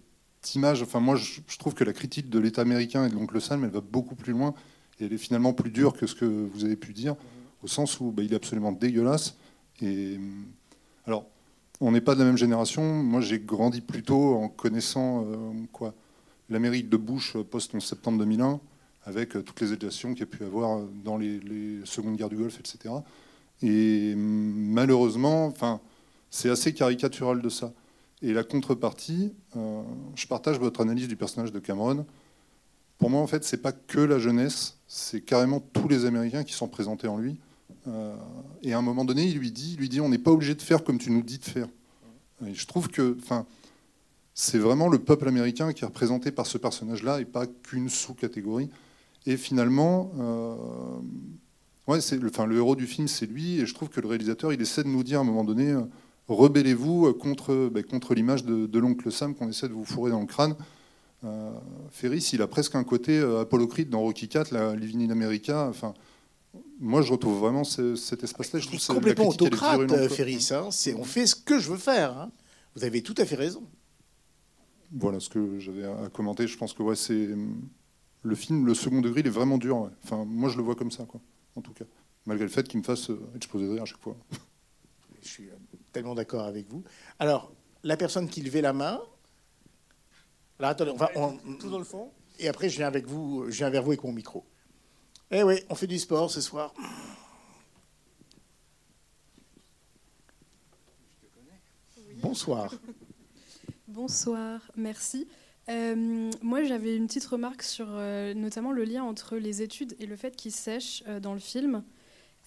image. Enfin, moi, je, trouve que la critique de l'État américain et de l'oncle Sam, elle va beaucoup plus loin. Et elle est finalement plus dure que ce que vous avez pu dire, au sens où bah, il est absolument dégueulasse. Et alors, on n'est pas de la même génération. Moi, j'ai grandi plutôt en connaissant euh, quoi l'Amérique de Bush post-11 septembre 2001, avec toutes les éducations qu'il y a pu avoir dans les secondes guerres du Golfe, etc. Et malheureusement, enfin, c'est assez caricatural de ça. Et la contrepartie, euh, je partage votre analyse du personnage de Cameron. Pour moi, en fait, c'est pas que la jeunesse, c'est carrément tous les Américains qui sont présentés en lui. Euh, et à un moment donné, il lui dit, lui dit, on n'est pas obligé de faire comme tu nous dis de faire. Et je trouve que, enfin, c'est vraiment le peuple américain qui est représenté par ce personnage-là et pas qu'une sous-catégorie. Et finalement, euh, Ouais, c'est le, enfin, le héros du film, c'est lui, et je trouve que le réalisateur, il essaie de nous dire à un moment donné, euh, rebellez-vous euh, contre, ben, contre l'image de, l'oncle Sam qu'on essaie de vous fourrer dans le crâne. Euh, Ferris, il a presque un côté euh, apolocrite dans Rocky IV, la Living in America. Enfin, moi, je retrouve vraiment cet espace-là. Je trouve c'est complètement autocrate, Ferris. Hein. c'est, on fait ce que je veux faire. Hein. Vous avez tout à fait raison. Voilà ce que j'avais à commenter. Je pense que ouais, c'est le film, le second degré, il est vraiment dur. Enfin, moi, je le vois comme ça, quoi en tout cas, malgré le fait qu'il me fasse euh, exploser de rire à chaque fois. Je suis euh, tellement d'accord avec vous. Alors, la personne qui levait la main. Là, attendez, on va. tout dans le fond. Et après, je viens, avec vous, je viens vers vous avec mon micro. Eh oui, on fait du sport ce soir. Bonsoir. Bonsoir, merci. Euh, moi, j'avais une petite remarque sur euh, notamment le lien entre les études et le fait qu'ils sèchent euh, dans le film,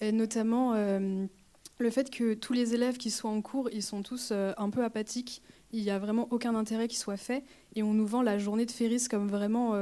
notamment le fait que tous les élèves qui sont en cours, ils sont tous un peu apathiques. Il n'y a vraiment aucun intérêt qui soit fait, et on nous vend la journée de Ferris comme vraiment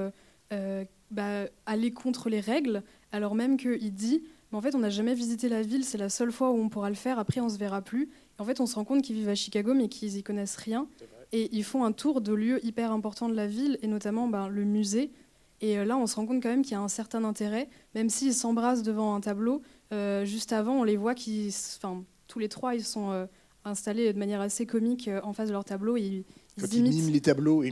bah, aller contre les règles, alors même qu'il dit en fait, on n'a jamais visité la ville, c'est la seule fois où on pourra le faire, après on se verra plus. En fait, on se rend compte qu'ils vivent à Chicago, mais qu'ils y connaissent rien et ils font un tour de lieux hyper importants de la ville, et notamment ben, le musée. Et euh, là, on se rend compte quand même qu'il y a un certain intérêt, même s'ils s'embrassent devant un tableau. Euh, juste avant, on les voit qui, enfin, tous les trois, ils sont euh, installés de manière assez comique en face de leur tableau. Et ils, imitent les tableaux.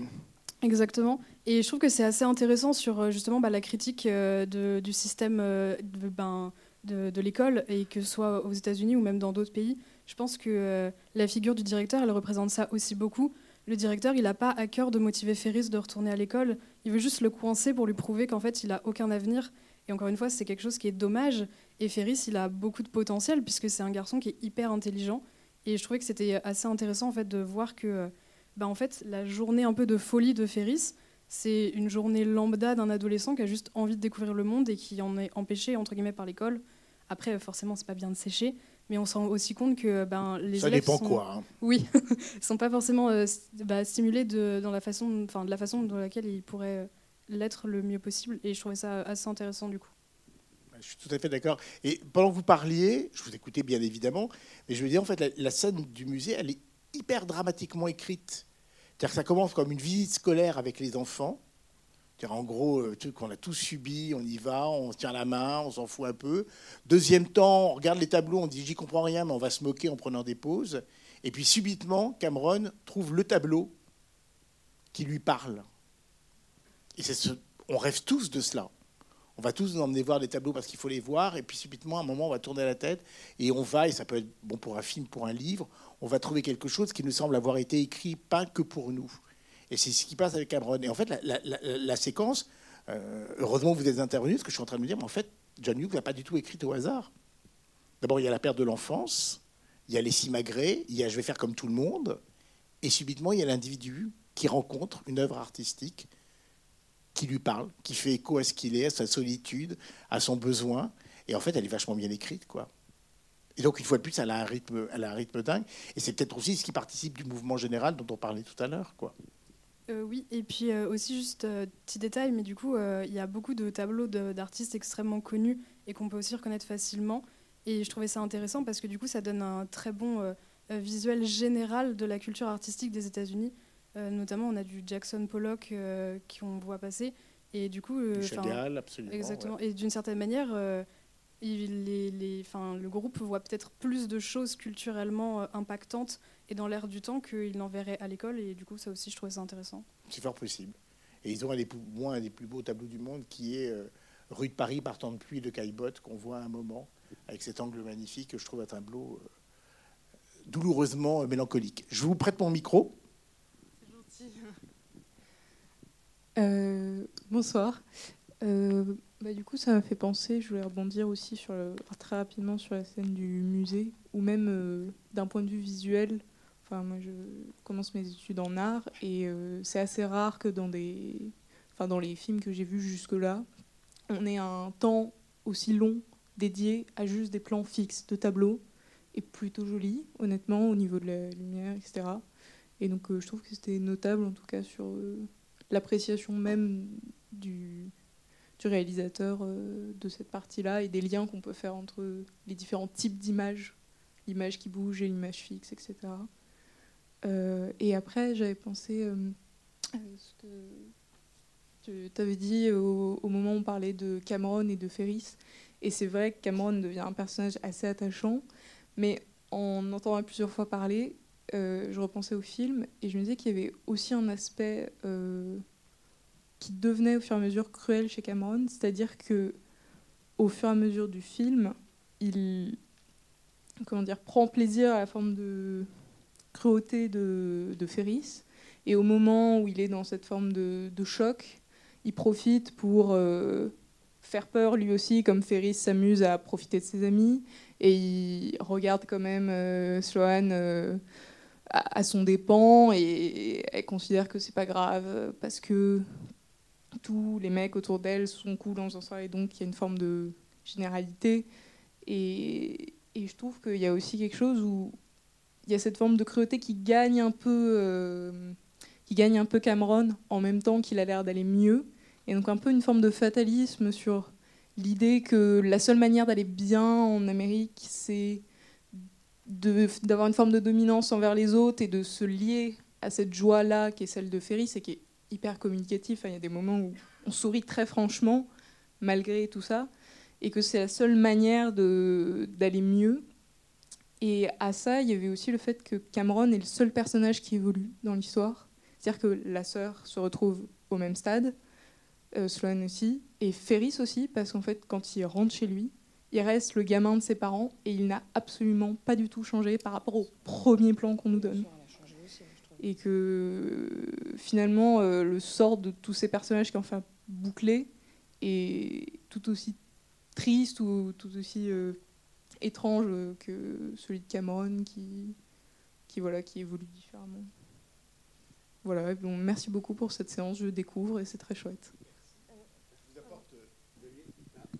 Exactement. Et je trouve que c'est assez intéressant sur justement bah, la critique de, du système de, ben, de, de l'école, et que ce soit aux États-Unis ou même dans d'autres pays. Je pense que la figure du directeur, elle représente ça aussi beaucoup le directeur, il n'a pas à cœur de motiver Ferris de retourner à l'école. Il veut juste le coincer pour lui prouver qu'en fait, il n'a aucun avenir. Et encore une fois, c'est quelque chose qui est dommage. Et Ferris, il a beaucoup de potentiel puisque c'est un garçon qui est hyper intelligent. Et je trouvais que c'était assez intéressant en fait de voir que, bah, en fait, la journée un peu de folie de Ferris, c'est une journée lambda d'un adolescent qui a juste envie de découvrir le monde et qui en est empêché entre guillemets par l'école. Après, forcément, c'est pas bien de sécher, mais on se rend aussi compte que ben, les ça élèves dépend sont, quoi. Hein. Oui, sont pas forcément euh, bah, stimulés de, dans la façon, enfin de la façon dans laquelle ils pourraient l'être le mieux possible. Et je trouvais ça assez intéressant du coup. Je suis tout à fait d'accord. Et pendant que vous parliez, je vous écoutais bien évidemment, mais je veux dire, en fait, la, la scène du musée, elle est hyper dramatiquement écrite. C'est-à-dire que ça commence comme une visite scolaire avec les enfants. En gros, euh, truc qu'on a tous subi, on y va, on tient la main, on s'en fout un peu. Deuxième temps, on regarde les tableaux, on dit j'y comprends rien, mais on va se moquer en prenant des pauses. Et puis subitement, Cameron trouve le tableau qui lui parle. Et ce, on rêve tous de cela. On va tous nous emmener voir les tableaux parce qu'il faut les voir. Et puis subitement, à un moment, on va tourner la tête et on va, et ça peut être bon pour un film, pour un livre, on va trouver quelque chose qui nous semble avoir été écrit pas que pour nous. Et c'est ce qui passe avec Cameron. Et en fait, la, séquence, euh, heureusement vous êtes intervenu, ce que je suis en train de me dire, mais en fait, John Hughes n'a pas du tout écrit au hasard. D'abord, il y a la perte de l'enfance, il y a les simagrées, il y a je vais faire comme tout le monde, et subitement, il y a l'individu qui rencontre une œuvre artistique qui lui parle, qui fait écho à ce qu'il est, à sa solitude, à son besoin. Et en fait, elle est vachement bien écrite, quoi. Et donc, une fois de plus, elle a un rythme, elle a un rythme dingue. Et c'est peut-être aussi ce qui participe du mouvement général dont on parlait tout à l'heure, quoi. Euh, oui, et puis euh, aussi juste euh, petit détail, mais du coup, il y a beaucoup de tableaux d'artistes extrêmement connus et qu'on peut aussi reconnaître facilement. Et je trouvais ça intéressant parce que du coup, ça donne un très bon visuel général de la culture artistique des États-Unis. notamment, on a du Jackson Pollock qui on voit passer, et du coup, absolument. Exactement. Et d'une certaine manière, les, les, le groupe voit peut-être plus de choses culturellement impactantes et dans l'air du temps qu'il l'enverrait à l'école. Et du coup, ça aussi, je trouvais ça intéressant. C'est fort possible. Et ils ont un des, moins un des plus beaux tableaux du monde qui est euh, Rue de Paris partant de pluie de Caillebotte, qu'on voit à un moment, avec cet angle magnifique que je trouve un tableau euh, douloureusement mélancolique. Je vous prête mon micro. C'est gentil. Euh, bonsoir. Bah, du coup, ça m'a fait penser, je voulais rebondir aussi sur très rapidement sur la scène du musée, ou même d'un point de vue visuel, moi, je commence mes études en art et euh, c'est assez rare que dans, des, enfin, dans les films que j'ai vus jusque-là, on ait un temps aussi long dédié à juste des plans fixes de tableaux et plutôt joli, honnêtement, au niveau de la lumière, etc. Et donc, euh, je trouve que c'était notable, en tout cas, sur euh, l'appréciation même du, réalisateur de cette partie-là et des liens qu'on peut faire entre les différents types d'images, l'image qui bouge et l'image fixe, etc. Euh, et après, j'avais pensé euh, ce que tu avais dit au, moment où on parlait de Cameron et de Ferris. Et c'est vrai que Cameron devient un personnage assez attachant, mais en entendant plusieurs fois parler, euh, je repensais au film et je me disais qu'il y avait aussi un aspect qui devenait au fur et à mesure cruel chez Cameron, c'est-à-dire que au fur et à mesure du film, il comment dire prend plaisir à la forme de cruauté de, Ferris. Et au moment où il est dans cette forme de, choc, il profite pour euh, faire peur lui aussi, comme Ferris s'amuse à profiter de ses amis. Et il regarde quand même euh, Sloane euh, à, son dépens et, elle considère que c'est pas grave parce que tous les mecs autour d'elle sont cool dans un et donc il y a une forme de généralité. Et, et je trouve qu'il y a aussi quelque chose où il y a cette forme de cruauté qui gagne un peu, euh, qui gagne un peu Cameron en même temps qu'il a l'air d'aller mieux. Et donc un peu une forme de fatalisme sur l'idée que la seule manière d'aller bien en Amérique, c'est d'avoir une forme de dominance envers les autres et de se lier à cette joie-là qui est celle de Ferris et qui est hyper communicatif. Il y a des moments où on sourit très franchement malgré tout ça et que c'est la seule manière d'aller mieux. Et à ça, il y avait aussi le fait que Cameron est le seul personnage qui évolue dans l'histoire. C'est-à-dire que la sœur se retrouve au même stade, euh, Sloane aussi, et Ferris aussi, parce qu'en fait, quand il rentre chez lui, il reste le gamin de ses parents et il n'a absolument pas du tout changé par rapport au premier plan qu'on nous donne. Et que finalement, euh, le sort de tous ces personnages qui ont fait boucler est tout aussi triste ou tout aussi euh, étrange que celui de Cameron qui, qui, voilà, qui évolue différemment. voilà, bon, merci beaucoup pour cette séance, je découvre et c'est très chouette.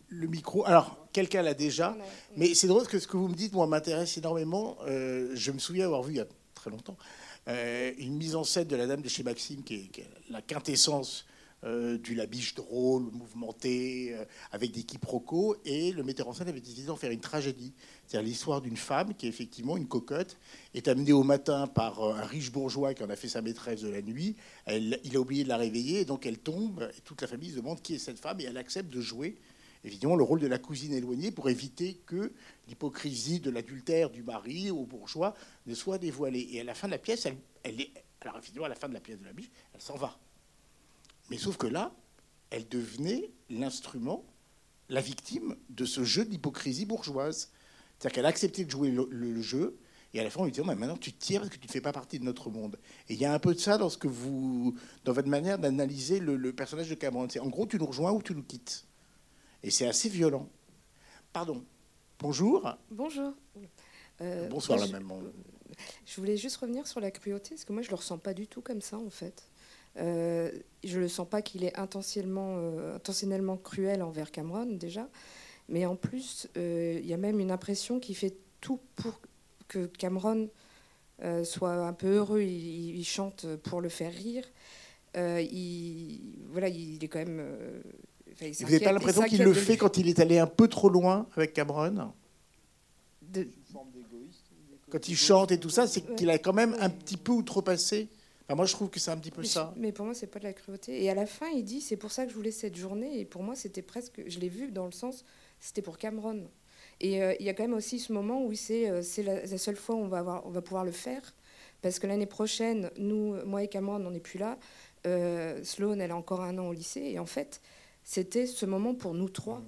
Le micro, alors quelqu'un l'a déjà, mais c'est drôle que ce que vous me dites, moi, m'intéresse énormément. Euh, je me souviens avoir vu il y a très longtemps une mise en scène de la Dame de chez Maxime qui est la quintessence euh, du labiche drôle, mouvementé, euh, avec des quiproquos. Et le metteur en scène avait décidé d'en faire une tragédie. C'est-à-dire l'histoire d'une femme qui est effectivement une cocotte, est amenée au matin par euh, un riche bourgeois qui en a fait sa maîtresse de la nuit. Il a oublié de la réveiller, et donc elle tombe, et toute la famille se demande qui est cette femme, et elle accepte de jouer évidemment le rôle de la cousine éloignée pour éviter que l'hypocrisie de l'adultère du mari au bourgeois ne soit dévoilée. Et à la fin de la pièce, elle, est, alors effectivement à la fin de la pièce de la biche, elle s'en va. Mais sauf que là, elle devenait l'instrument, la victime de ce jeu d'hypocrisie bourgeoise. C'est-à-dire qu'elle a accepté de jouer le, jeu, et à la fin, on lui dit oh, maintenant tu tires parce que tu ne fais pas partie de notre monde. Et il y a un peu de ça dans, ce que vous, dans votre manière d'analyser le, personnage de Cameron. C'est en gros, tu nous rejoins ou tu nous quittes? Et c'est assez violent. Pardon. Bonjour. Bonjour. Euh, Bonsoir, la même. Je voulais juste revenir sur la cruauté, parce que moi, je ne le ressens pas du tout comme ça, en fait. Euh, je ne sens pas qu'il est intentionnellement, euh, intentionnellement cruel envers Cameron déjà, mais en plus, euh, il y a même une impression qu'il fait tout pour que Cameron soit un peu heureux. Il, chante pour le faire rire. il, voilà, il est quand même. Vous n'avez pas l'impression qu'il le fait quand il est allé un peu trop loin avec Cameron de... Quand il chante et tout ça, c'est qu'il a quand même un petit peu outrepassé moi, je trouve que c'est un petit peu ça. Mais pour moi, c'est pas de la cruauté. Et à la fin, il dit c'est pour ça que je voulais cette journée. Et pour moi, c'était presque. Je l'ai vu dans le sens c'était pour Cameron. Et euh, il y a quand même aussi ce moment où c'est euh, c'est la, seule fois où on va, avoir, on va pouvoir le faire. Parce que l'année prochaine, nous, moi et Cameron, on n'est plus là. Euh, Sloane, elle a encore un an au lycée. Et en fait, c'était ce moment pour nous trois. Mhm.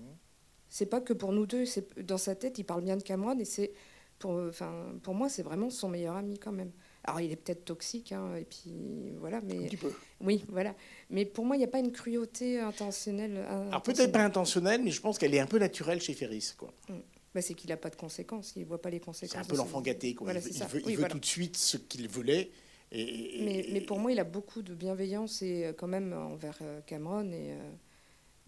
C'est pas que pour nous deux. C'est dans sa tête, il parle bien de Cameron. Et c'est pour, enfin, pour moi, c'est vraiment son meilleur ami quand même. Alors, il est peut-être toxique, hein, et puis voilà, mais. Un petit peu. Oui, voilà. Mais pour moi, il n'y a pas une cruauté intentionnelle. Alors, peut-être pas intentionnelle, mais je pense qu'elle est un peu naturelle chez Ferris, quoi. Mm. Bah, c'est qu'il n'a pas de conséquences, il ne voit pas les conséquences. C'est un peu l'enfant gâté, quoi. il, veut, tout de suite ce qu'il voulait. Et, mais, pour moi, il a beaucoup de bienveillance et euh, quand même envers euh, Cameron et. Euh,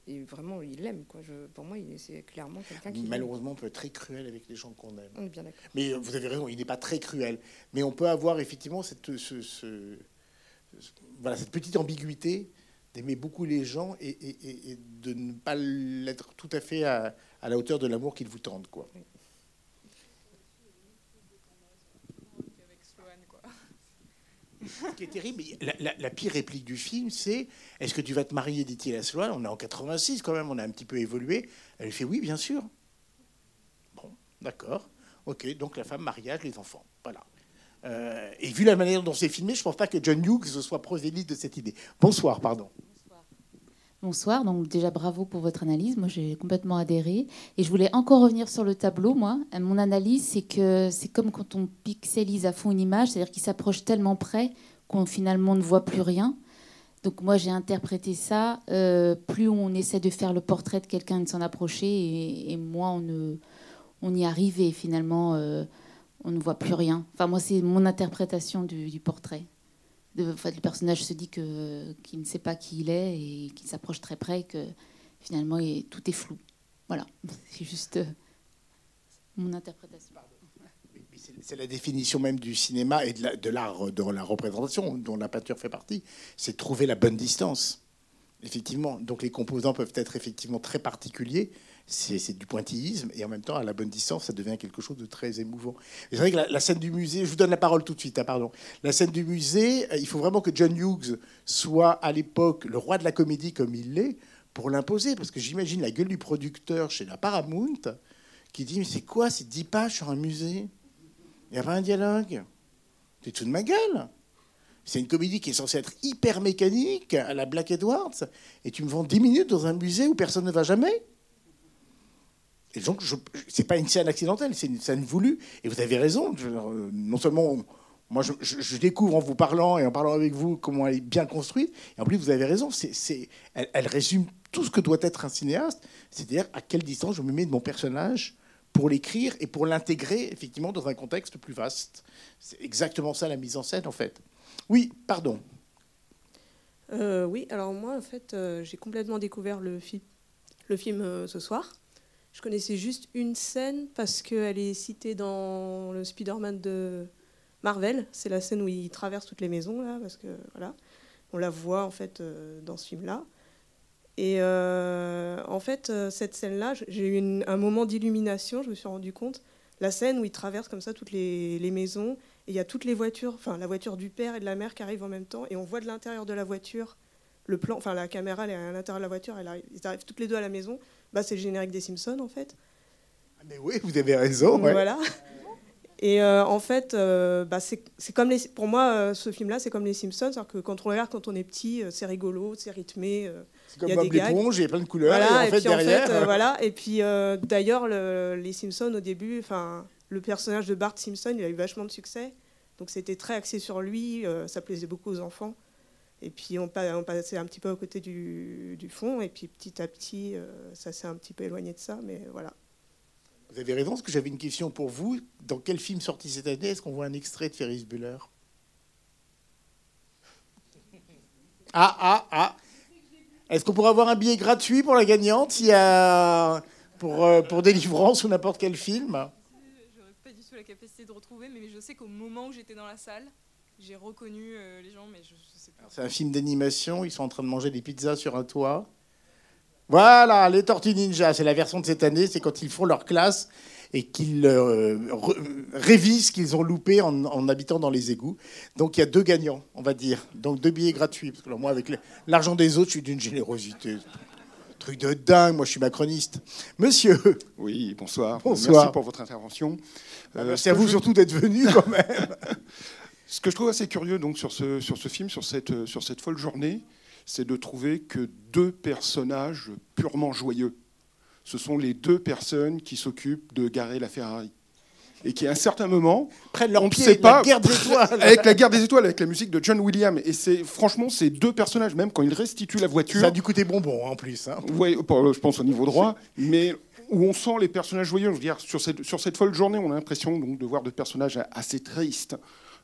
et vraiment, il l'aime. Quoi. Je, pour moi, c'est clairement quelqu'un qui. Malheureusement, on peut être très cruel avec les gens qu'on aime. On est bien d'accord. Mais vous avez raison, il n'est pas très cruel. Mais on peut avoir effectivement cette, ce, voilà, cette petite ambiguïté d'aimer beaucoup les gens et, et, de ne pas l'être tout à fait à, à la hauteur de l'amour qu'ils vous tendent. Quoi. Terrible, la, pire réplique du film, c'est Est-ce que tu vas te marier dit-il à Sloane? On est en 86 quand même, on a un petit peu évolué. Elle fait Oui, bien sûr. Bon, d'accord. Ok, donc la femme, mariage, les enfants. Voilà. Euh, et vu la manière dont c'est filmé, je ne pense pas que John Hughes soit prosélyte de cette idée. Bonsoir, pardon. Bonsoir, donc déjà bravo pour votre analyse. Moi, j'ai complètement adhéré. Et je voulais encore revenir sur le tableau, moi. Mon analyse, c'est que c'est comme quand on pixelise à fond une image, c'est-à-dire qu'il s'approche tellement près qu'on finalement ne voit plus rien. Donc moi, j'ai interprété ça. Euh, plus on essaie de faire le portrait de quelqu'un de s'en approcher, et, moins on, on y arrive et finalement, euh, on ne voit plus rien. Enfin, moi, c'est mon interprétation du portrait le personnage se dit qu'il ne sait pas qui il est et qu'il s'approche très près, et que finalement tout est flou. Voilà, c'est juste euh, mon interprétation. C'est la définition même du cinéma et de l'art de, la représentation, dont la peinture fait partie. C'est trouver la bonne distance. Effectivement. Donc les composants peuvent être effectivement très particuliers, c'est du pointillisme, et en même temps, à la bonne distance, ça devient quelque chose de très émouvant. C'est vrai que la, scène du musée, je vous donne la parole tout de suite, hein, pardon. La scène du musée, euh, il faut vraiment que John Hughes soit à l'époque le roi de la comédie comme il l'est, pour l'imposer, parce que j'imagine la gueule du producteur chez la Paramount, qui dit, mais c'est quoi ces dix pages sur un musée? Il n'y a pas un dialogue? C'est tout de ma gueule c'est une comédie qui est censée être hyper mécanique à la Black Edwards, et tu me vends 10 minutes dans un musée où personne ne va jamais? Et donc, ce n'est pas une scène accidentelle, c'est une scène voulue. Et vous avez raison. Euh, non seulement, moi, je, découvre en vous parlant et en parlant avec vous comment elle est bien construite. Et en plus, vous avez raison. C'est, elle, résume tout ce que doit être un cinéaste. C'est-à-dire à quelle distance je me mets de mon personnage pour l'écrire et pour l'intégrer effectivement dans un contexte plus vaste. C'est exactement ça la mise en scène, en fait. Oui, pardon. Oui, alors moi, en fait, j'ai complètement découvert le film ce soir. Je connaissais juste une scène parce qu'elle est citée dans le Spider-Man de Marvel. C'est la scène où il traverse toutes les maisons, là, parce que voilà, on la voit en fait dans ce film-là. Et euh, en fait, euh, cette scène-là, j'ai eu un moment d'illumination, je me suis rendu compte. La scène où il traverse comme ça toutes les, maisons, et il y a toutes les voitures, enfin la voiture du père et de la mère qui arrivent en même temps, et on voit de l'intérieur de la voiture, le plan, enfin la caméra est à l'intérieur de la voiture, ils arrivent toutes les deux à la maison. Bah, c'est le générique des Simpsons en fait. Ah, mais oui, vous avez raison. Voilà. Et euh, en fait, bah, c'est comme les, pour moi, ce film-là, c'est comme les Simpsons, c'est-à-dire que quand on regarde quand on est petit, c'est rigolo, c'est rythmé. C'est comme Bob l'éponge, il y a plein de couleurs. et, en fait, derrière... Euh, voilà. Et puis euh, d'ailleurs, les Simpsons au début, enfin, le personnage de Bart Simpson, il a eu vachement de succès. Donc c'était très axé sur lui, euh, ça plaisait beaucoup aux enfants. Et puis on, on passait un petit peu à côté du, du fond, et puis petit à petit, ça s'est un petit peu éloigné de ça, mais voilà. Vous avez raison, parce que j'avais une question pour vous. Dans quel film sorti cette année est-ce qu'on voit un extrait de Ferris Bueller? Ah, ah, ah est-ce qu'on pourrait avoir un billet gratuit pour la gagnante il y a pour, euh, pour Délivrance ou n'importe quel film? J'aurais pas du tout la capacité de retrouver, mais je sais qu'au moment où j'étais dans la salle, j'ai reconnu euh, les gens, mais je, sais pas. C'est un film d'animation, ils sont en train de manger des pizzas sur un toit. Voilà, les Tortues Ninja, c'est la version de cette année, c'est quand ils font leur classe et qu'ils euh, révisent ce qu'ils ont loupé en, habitant dans les égouts. Donc il y a deux gagnants, on va dire. Donc deux billets gratuits. Parce que moi, avec l'argent des autres, je suis d'une générosité. Truc de dingue, moi je suis macroniste. Monsieur. Oui, bonsoir. Bonsoir. Merci pour votre intervention. Euh, c'est à vous surtout d'être venu quand même. ce que je trouve assez curieux donc, sur, ce, sur ce film, sur cette, sur cette folle journée, c'est de trouver que deux personnages purement joyeux ce sont les deux personnes qui s'occupent de garer la Ferrari. Et qui, à un certain moment, prennent leur on pied, sait pas, la guerre des étoiles. avec la guerre des étoiles, avec la musique de John Williams. Et c'est franchement ces deux personnages, même quand ils restituent la voiture. Ça a du côté bonbon en plus. Hein. Oui, je pense au niveau droit, mais où on sent les personnages joyeux. Je veux dire, sur cette, sur cette folle journée, on a l'impression donc de voir deux personnages assez tristes.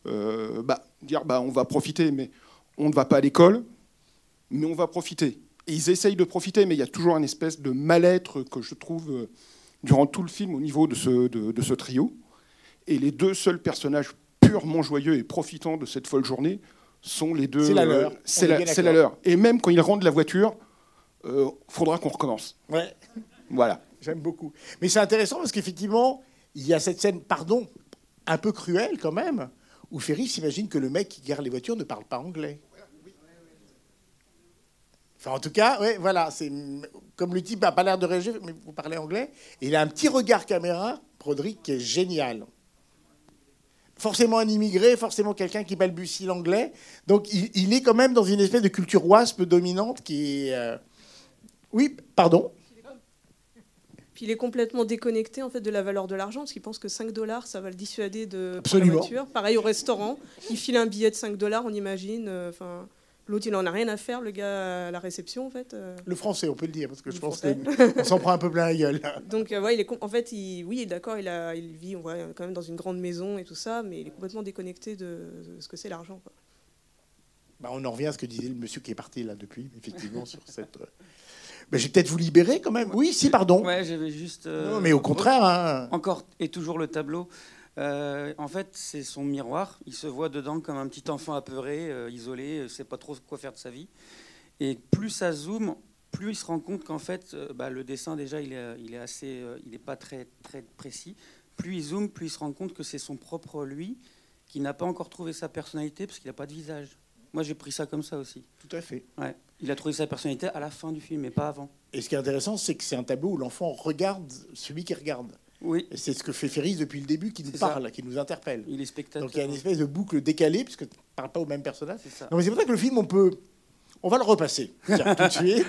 Euh, bah, dire, bah, on va profiter, mais on ne va pas à l'école, mais on va profiter ils essayent de profiter, mais il y a toujours une espèce de mal-être que je trouve euh, durant tout le film au niveau de ce, de, ce trio. Et les deux seuls personnages purement joyeux et profitant de cette folle journée sont les deux. C'est la leur. c'est la, leur. Et même quand ils rendent la voiture, il euh, faudra qu'on recommence. Ouais. Voilà. J'aime beaucoup. Mais c'est intéressant parce qu'effectivement, il y a cette scène, pardon, un peu cruelle quand même, où Ferry s'imagine que le mec qui gare les voitures ne parle pas anglais en tout cas, voilà, comme le type n'a pas l'air de réagir, mais vous parlez anglais. il a un petit regard caméra, Broderick, qui est génial. Forcément un immigré, forcément quelqu'un qui balbutie l'anglais. Donc il, est quand même dans une espèce de culture wasp dominante qui. Euh, oui, pardon? Il est complètement déconnecté en fait de la valeur de l'argent parce qu'il pense que 5 dollars ça va le dissuader de prendre la voiture. Pareil au restaurant, il file un billet de 5 dollars, on imagine. Euh, enfin. L'autre, il n'en a rien à faire, le gars à la réception, en fait. Euh. Le français, on peut le dire, parce que je pense qu'on s'en prend un peu plein la gueule. Donc, euh, ouais, il est, en fait, il, oui, d'accord, il, a, il vit on voit, quand même dans une grande maison et tout ça, mais il est complètement déconnecté de, ce que c'est l'argent. Bah, on en revient à ce que disait le monsieur qui est parti là depuis, effectivement, sur cette. Euh, je vais peut-être vous libérer quand même. Oui, si, pardon. Ouais, j'avais juste. non, mais au contraire. Hein. Encore et toujours le tableau. Euh, en fait, c'est son miroir. Il se voit dedans comme un petit enfant apeuré, euh, isolé, ne euh, sait pas trop quoi faire de sa vie. Et plus ça zoome, plus il se rend compte qu'en fait, bah, le dessin déjà, il est, il est assez, il n'est pas très très précis. Plus il zoome, plus il se rend compte que c'est son propre lui qui n'a pas encore trouvé sa personnalité parce qu'il n'a pas de visage. Moi, j'ai pris ça comme ça aussi. Tout à fait. Ouais. Il a trouvé sa personnalité à la fin du film, mais pas avant. Et ce qui est intéressant, c'est que c'est un tableau où l'enfant regarde celui qui regarde. Oui. C'est ce que fait Ferris depuis le début, qui nous parle, qui nous interpelle. Il est spectateur. Donc il y a une espèce de boucle décalée, puisque tu ne parles pas au même personnage. C'est pour ça que le film, on peut. On va le repasser tout de suite.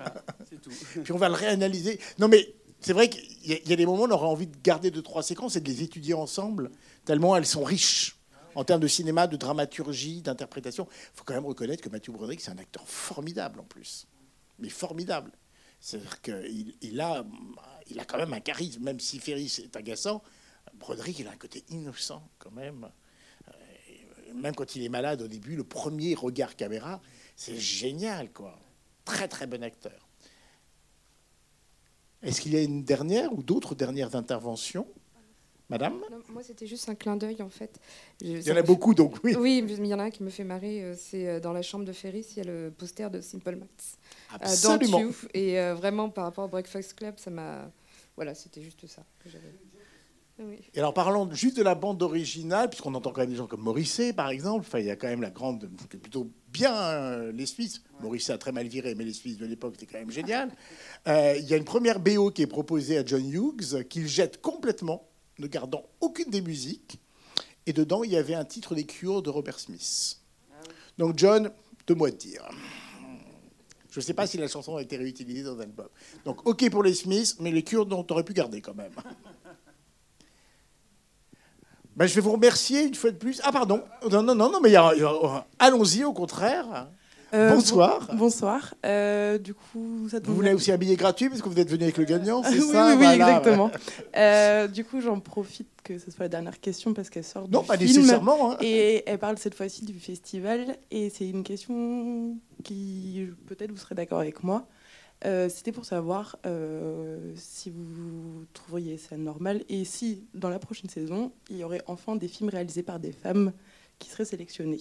c'est tout. Puis on va le réanalyser. Non, mais c'est vrai qu'il y, a des moments où on aurait envie de garder deux, trois séquences et de les étudier ensemble, tellement elles sont riches en termes de cinéma, de dramaturgie, d'interprétation. Il faut quand même reconnaître que Mathieu Broderick, c'est un acteur formidable en plus. Mais formidable. C'est-à-dire qu'il il a il a quand même un charisme, même si Ferris est agaçant. Broderick, il a un côté innocent quand même. Euh, même quand il est malade au début, le premier regard caméra, c'est génial, quoi. Très, très bon acteur. Est-ce qu'il y a une dernière ou d'autres dernières interventions Madame? Moi, c'était juste un clin d'œil, en fait. il y en a beaucoup, donc oui. Oui, mais il y en a un qui me fait marrer. Euh, c'est euh, dans la chambre de Ferris, il y a le poster de Simple Max. Euh, Absolument. et vraiment, par rapport au Breakfast Club, ça m'a... Voilà, c'était juste ça que j'avais. Et alors parlons juste de la bande originale, puisqu'on entend quand même des gens comme Morisset, par exemple. Enfin, il y a quand même la grande, plutôt bien euh, les Suisses. Morisset a très mal viré, mais les Suisses de l'époque c'était quand même génial. Euh, il y a une première BO qui est proposée à John Hughes, qu'il jette complètement, ne gardant aucune des musiques. Et dedans, il y avait un titre des Cures de Robert Smith. Donc John, deux mots à dire. Je ne sais pas si la chanson a été réutilisée dans un album. Donc ok pour les Smiths, mais les Cures, on aurait pu garder quand même. Ben, je vais vous remercier une fois de plus. Ah, pardon. Non, non, non, non mais allons-y, au contraire. Euh, bonsoir. bonsoir. Euh, du coup, ça vous voulez aussi un billet gratuit parce que vous êtes venu avec le gagnant, c'est oui, ça Oui, oui exactement. Euh, du coup, j'en profite que ce soit la dernière question parce qu'elle sort non, du pas film nécessairement. Hein. Et elle parle cette fois-ci du festival. Et c'est une question qui, peut-être, vous serez d'accord avec moi. C'était pour savoir si vous trouveriez ça normal et si, dans la prochaine saison, il y aurait enfin des films réalisés par des femmes qui seraient sélectionnés.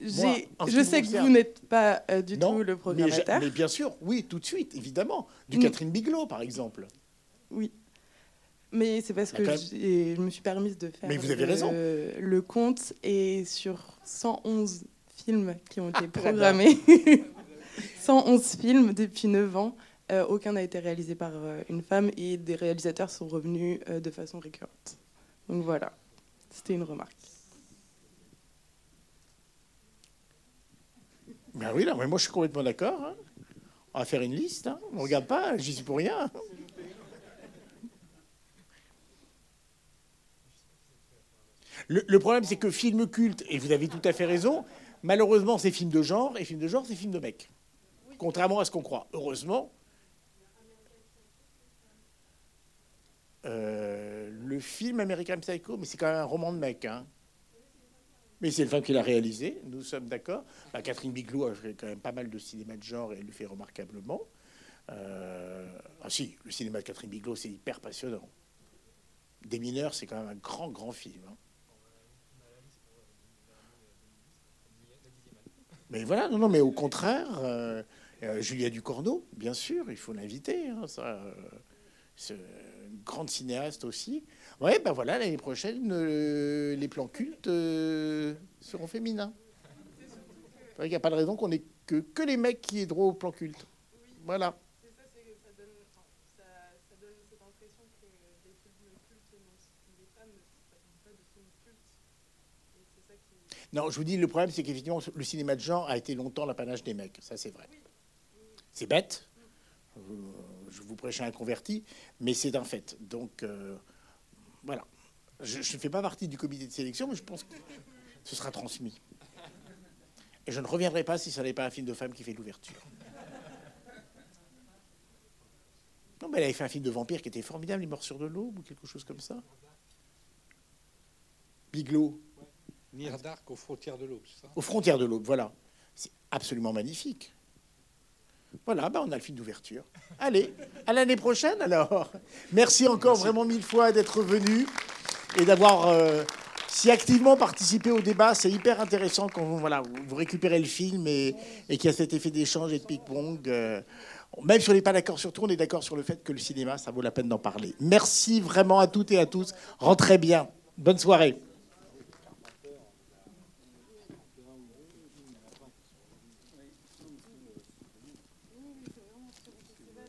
Je sais que vous n'êtes pas euh, du tout le programmateur. Mais, mais, bien sûr, oui, tout de suite, évidemment. Du. Catherine Bigelow, par exemple. Oui. Mais c'est parce que je me suis permise de faire mais vous avez raison. le compte et sur 111 films qui ont été programmés. 111 films depuis 9 ans. Euh, aucun n'a été réalisé par euh, une femme et des réalisateurs sont revenus de façon récurrente. Donc voilà, c'était une remarque. Ben oui, là, mais moi je suis complètement d'accord. Hein. On va faire une liste. Hein. On ne regarde pas, j'y suis pour rien. Le, problème, c'est que film culte, et vous avez tout à fait raison, malheureusement, c'est film de genre, et film de genre, c'est film de mec contrairement à ce qu'on croit. Heureusement, euh, le film American Psycho, mais c'est quand même un roman de mec. Hein. Mais c'est le femme qui l'a réalisé, nous sommes d'accord. Bah, Catherine Bigelow a fait quand même pas mal de cinéma de genre et elle le fait remarquablement. Euh, ah si, le cinéma de Catherine Bigelow, c'est hyper passionnant. Des mineurs, c'est quand même un grand, grand film. Hein. Mais voilà, non, non, mais au contraire, euh, euh, Julia Ducorneau, bien sûr, il faut l'inviter. Hein, euh, c'est une grande cinéaste aussi. Ouais, ben voilà, l'année prochaine, euh, les plans cultes seront féminins. Il n'y a pas de raison qu'on ait que, les mecs qui aient droit aux plans cultes. Voilà. Non, je vous dis, le problème, c'est qu'effectivement, le cinéma de genre a été longtemps l'apanage des mecs. Ça, c'est vrai. C'est bête, je vous prêche un converti, mais c'est un fait. Donc, euh, voilà. Je ne fais pas partie du comité de sélection, mais je pense que ce sera transmis. Et je ne reviendrai pas si ce n'est pas un film de femme qui fait l'ouverture. Non, mais elle avait fait un film de vampire qui était formidable, Les Morsures de l'Aube, ou quelque chose comme ça. Bigelow. Nir d'Arc aux frontières de l'Aube, c'est ça? Aux frontières de l'Aube, voilà. C'est absolument magnifique. Voilà, bah on a le film d'ouverture. Allez, à l'année prochaine alors. Merci encore vraiment mille fois d'être venu et d'avoir euh, si activement participé au débat. C'est hyper intéressant quand vous, voilà, vous récupérez le film et, et qu'il y a cet effet d'échange et de ping-pong. Euh, même si on n'est pas d'accord sur tout, on est d'accord sur le fait que le cinéma, ça vaut la peine d'en parler. Merci vraiment à toutes et à tous. Rentrez bien. Bonne soirée.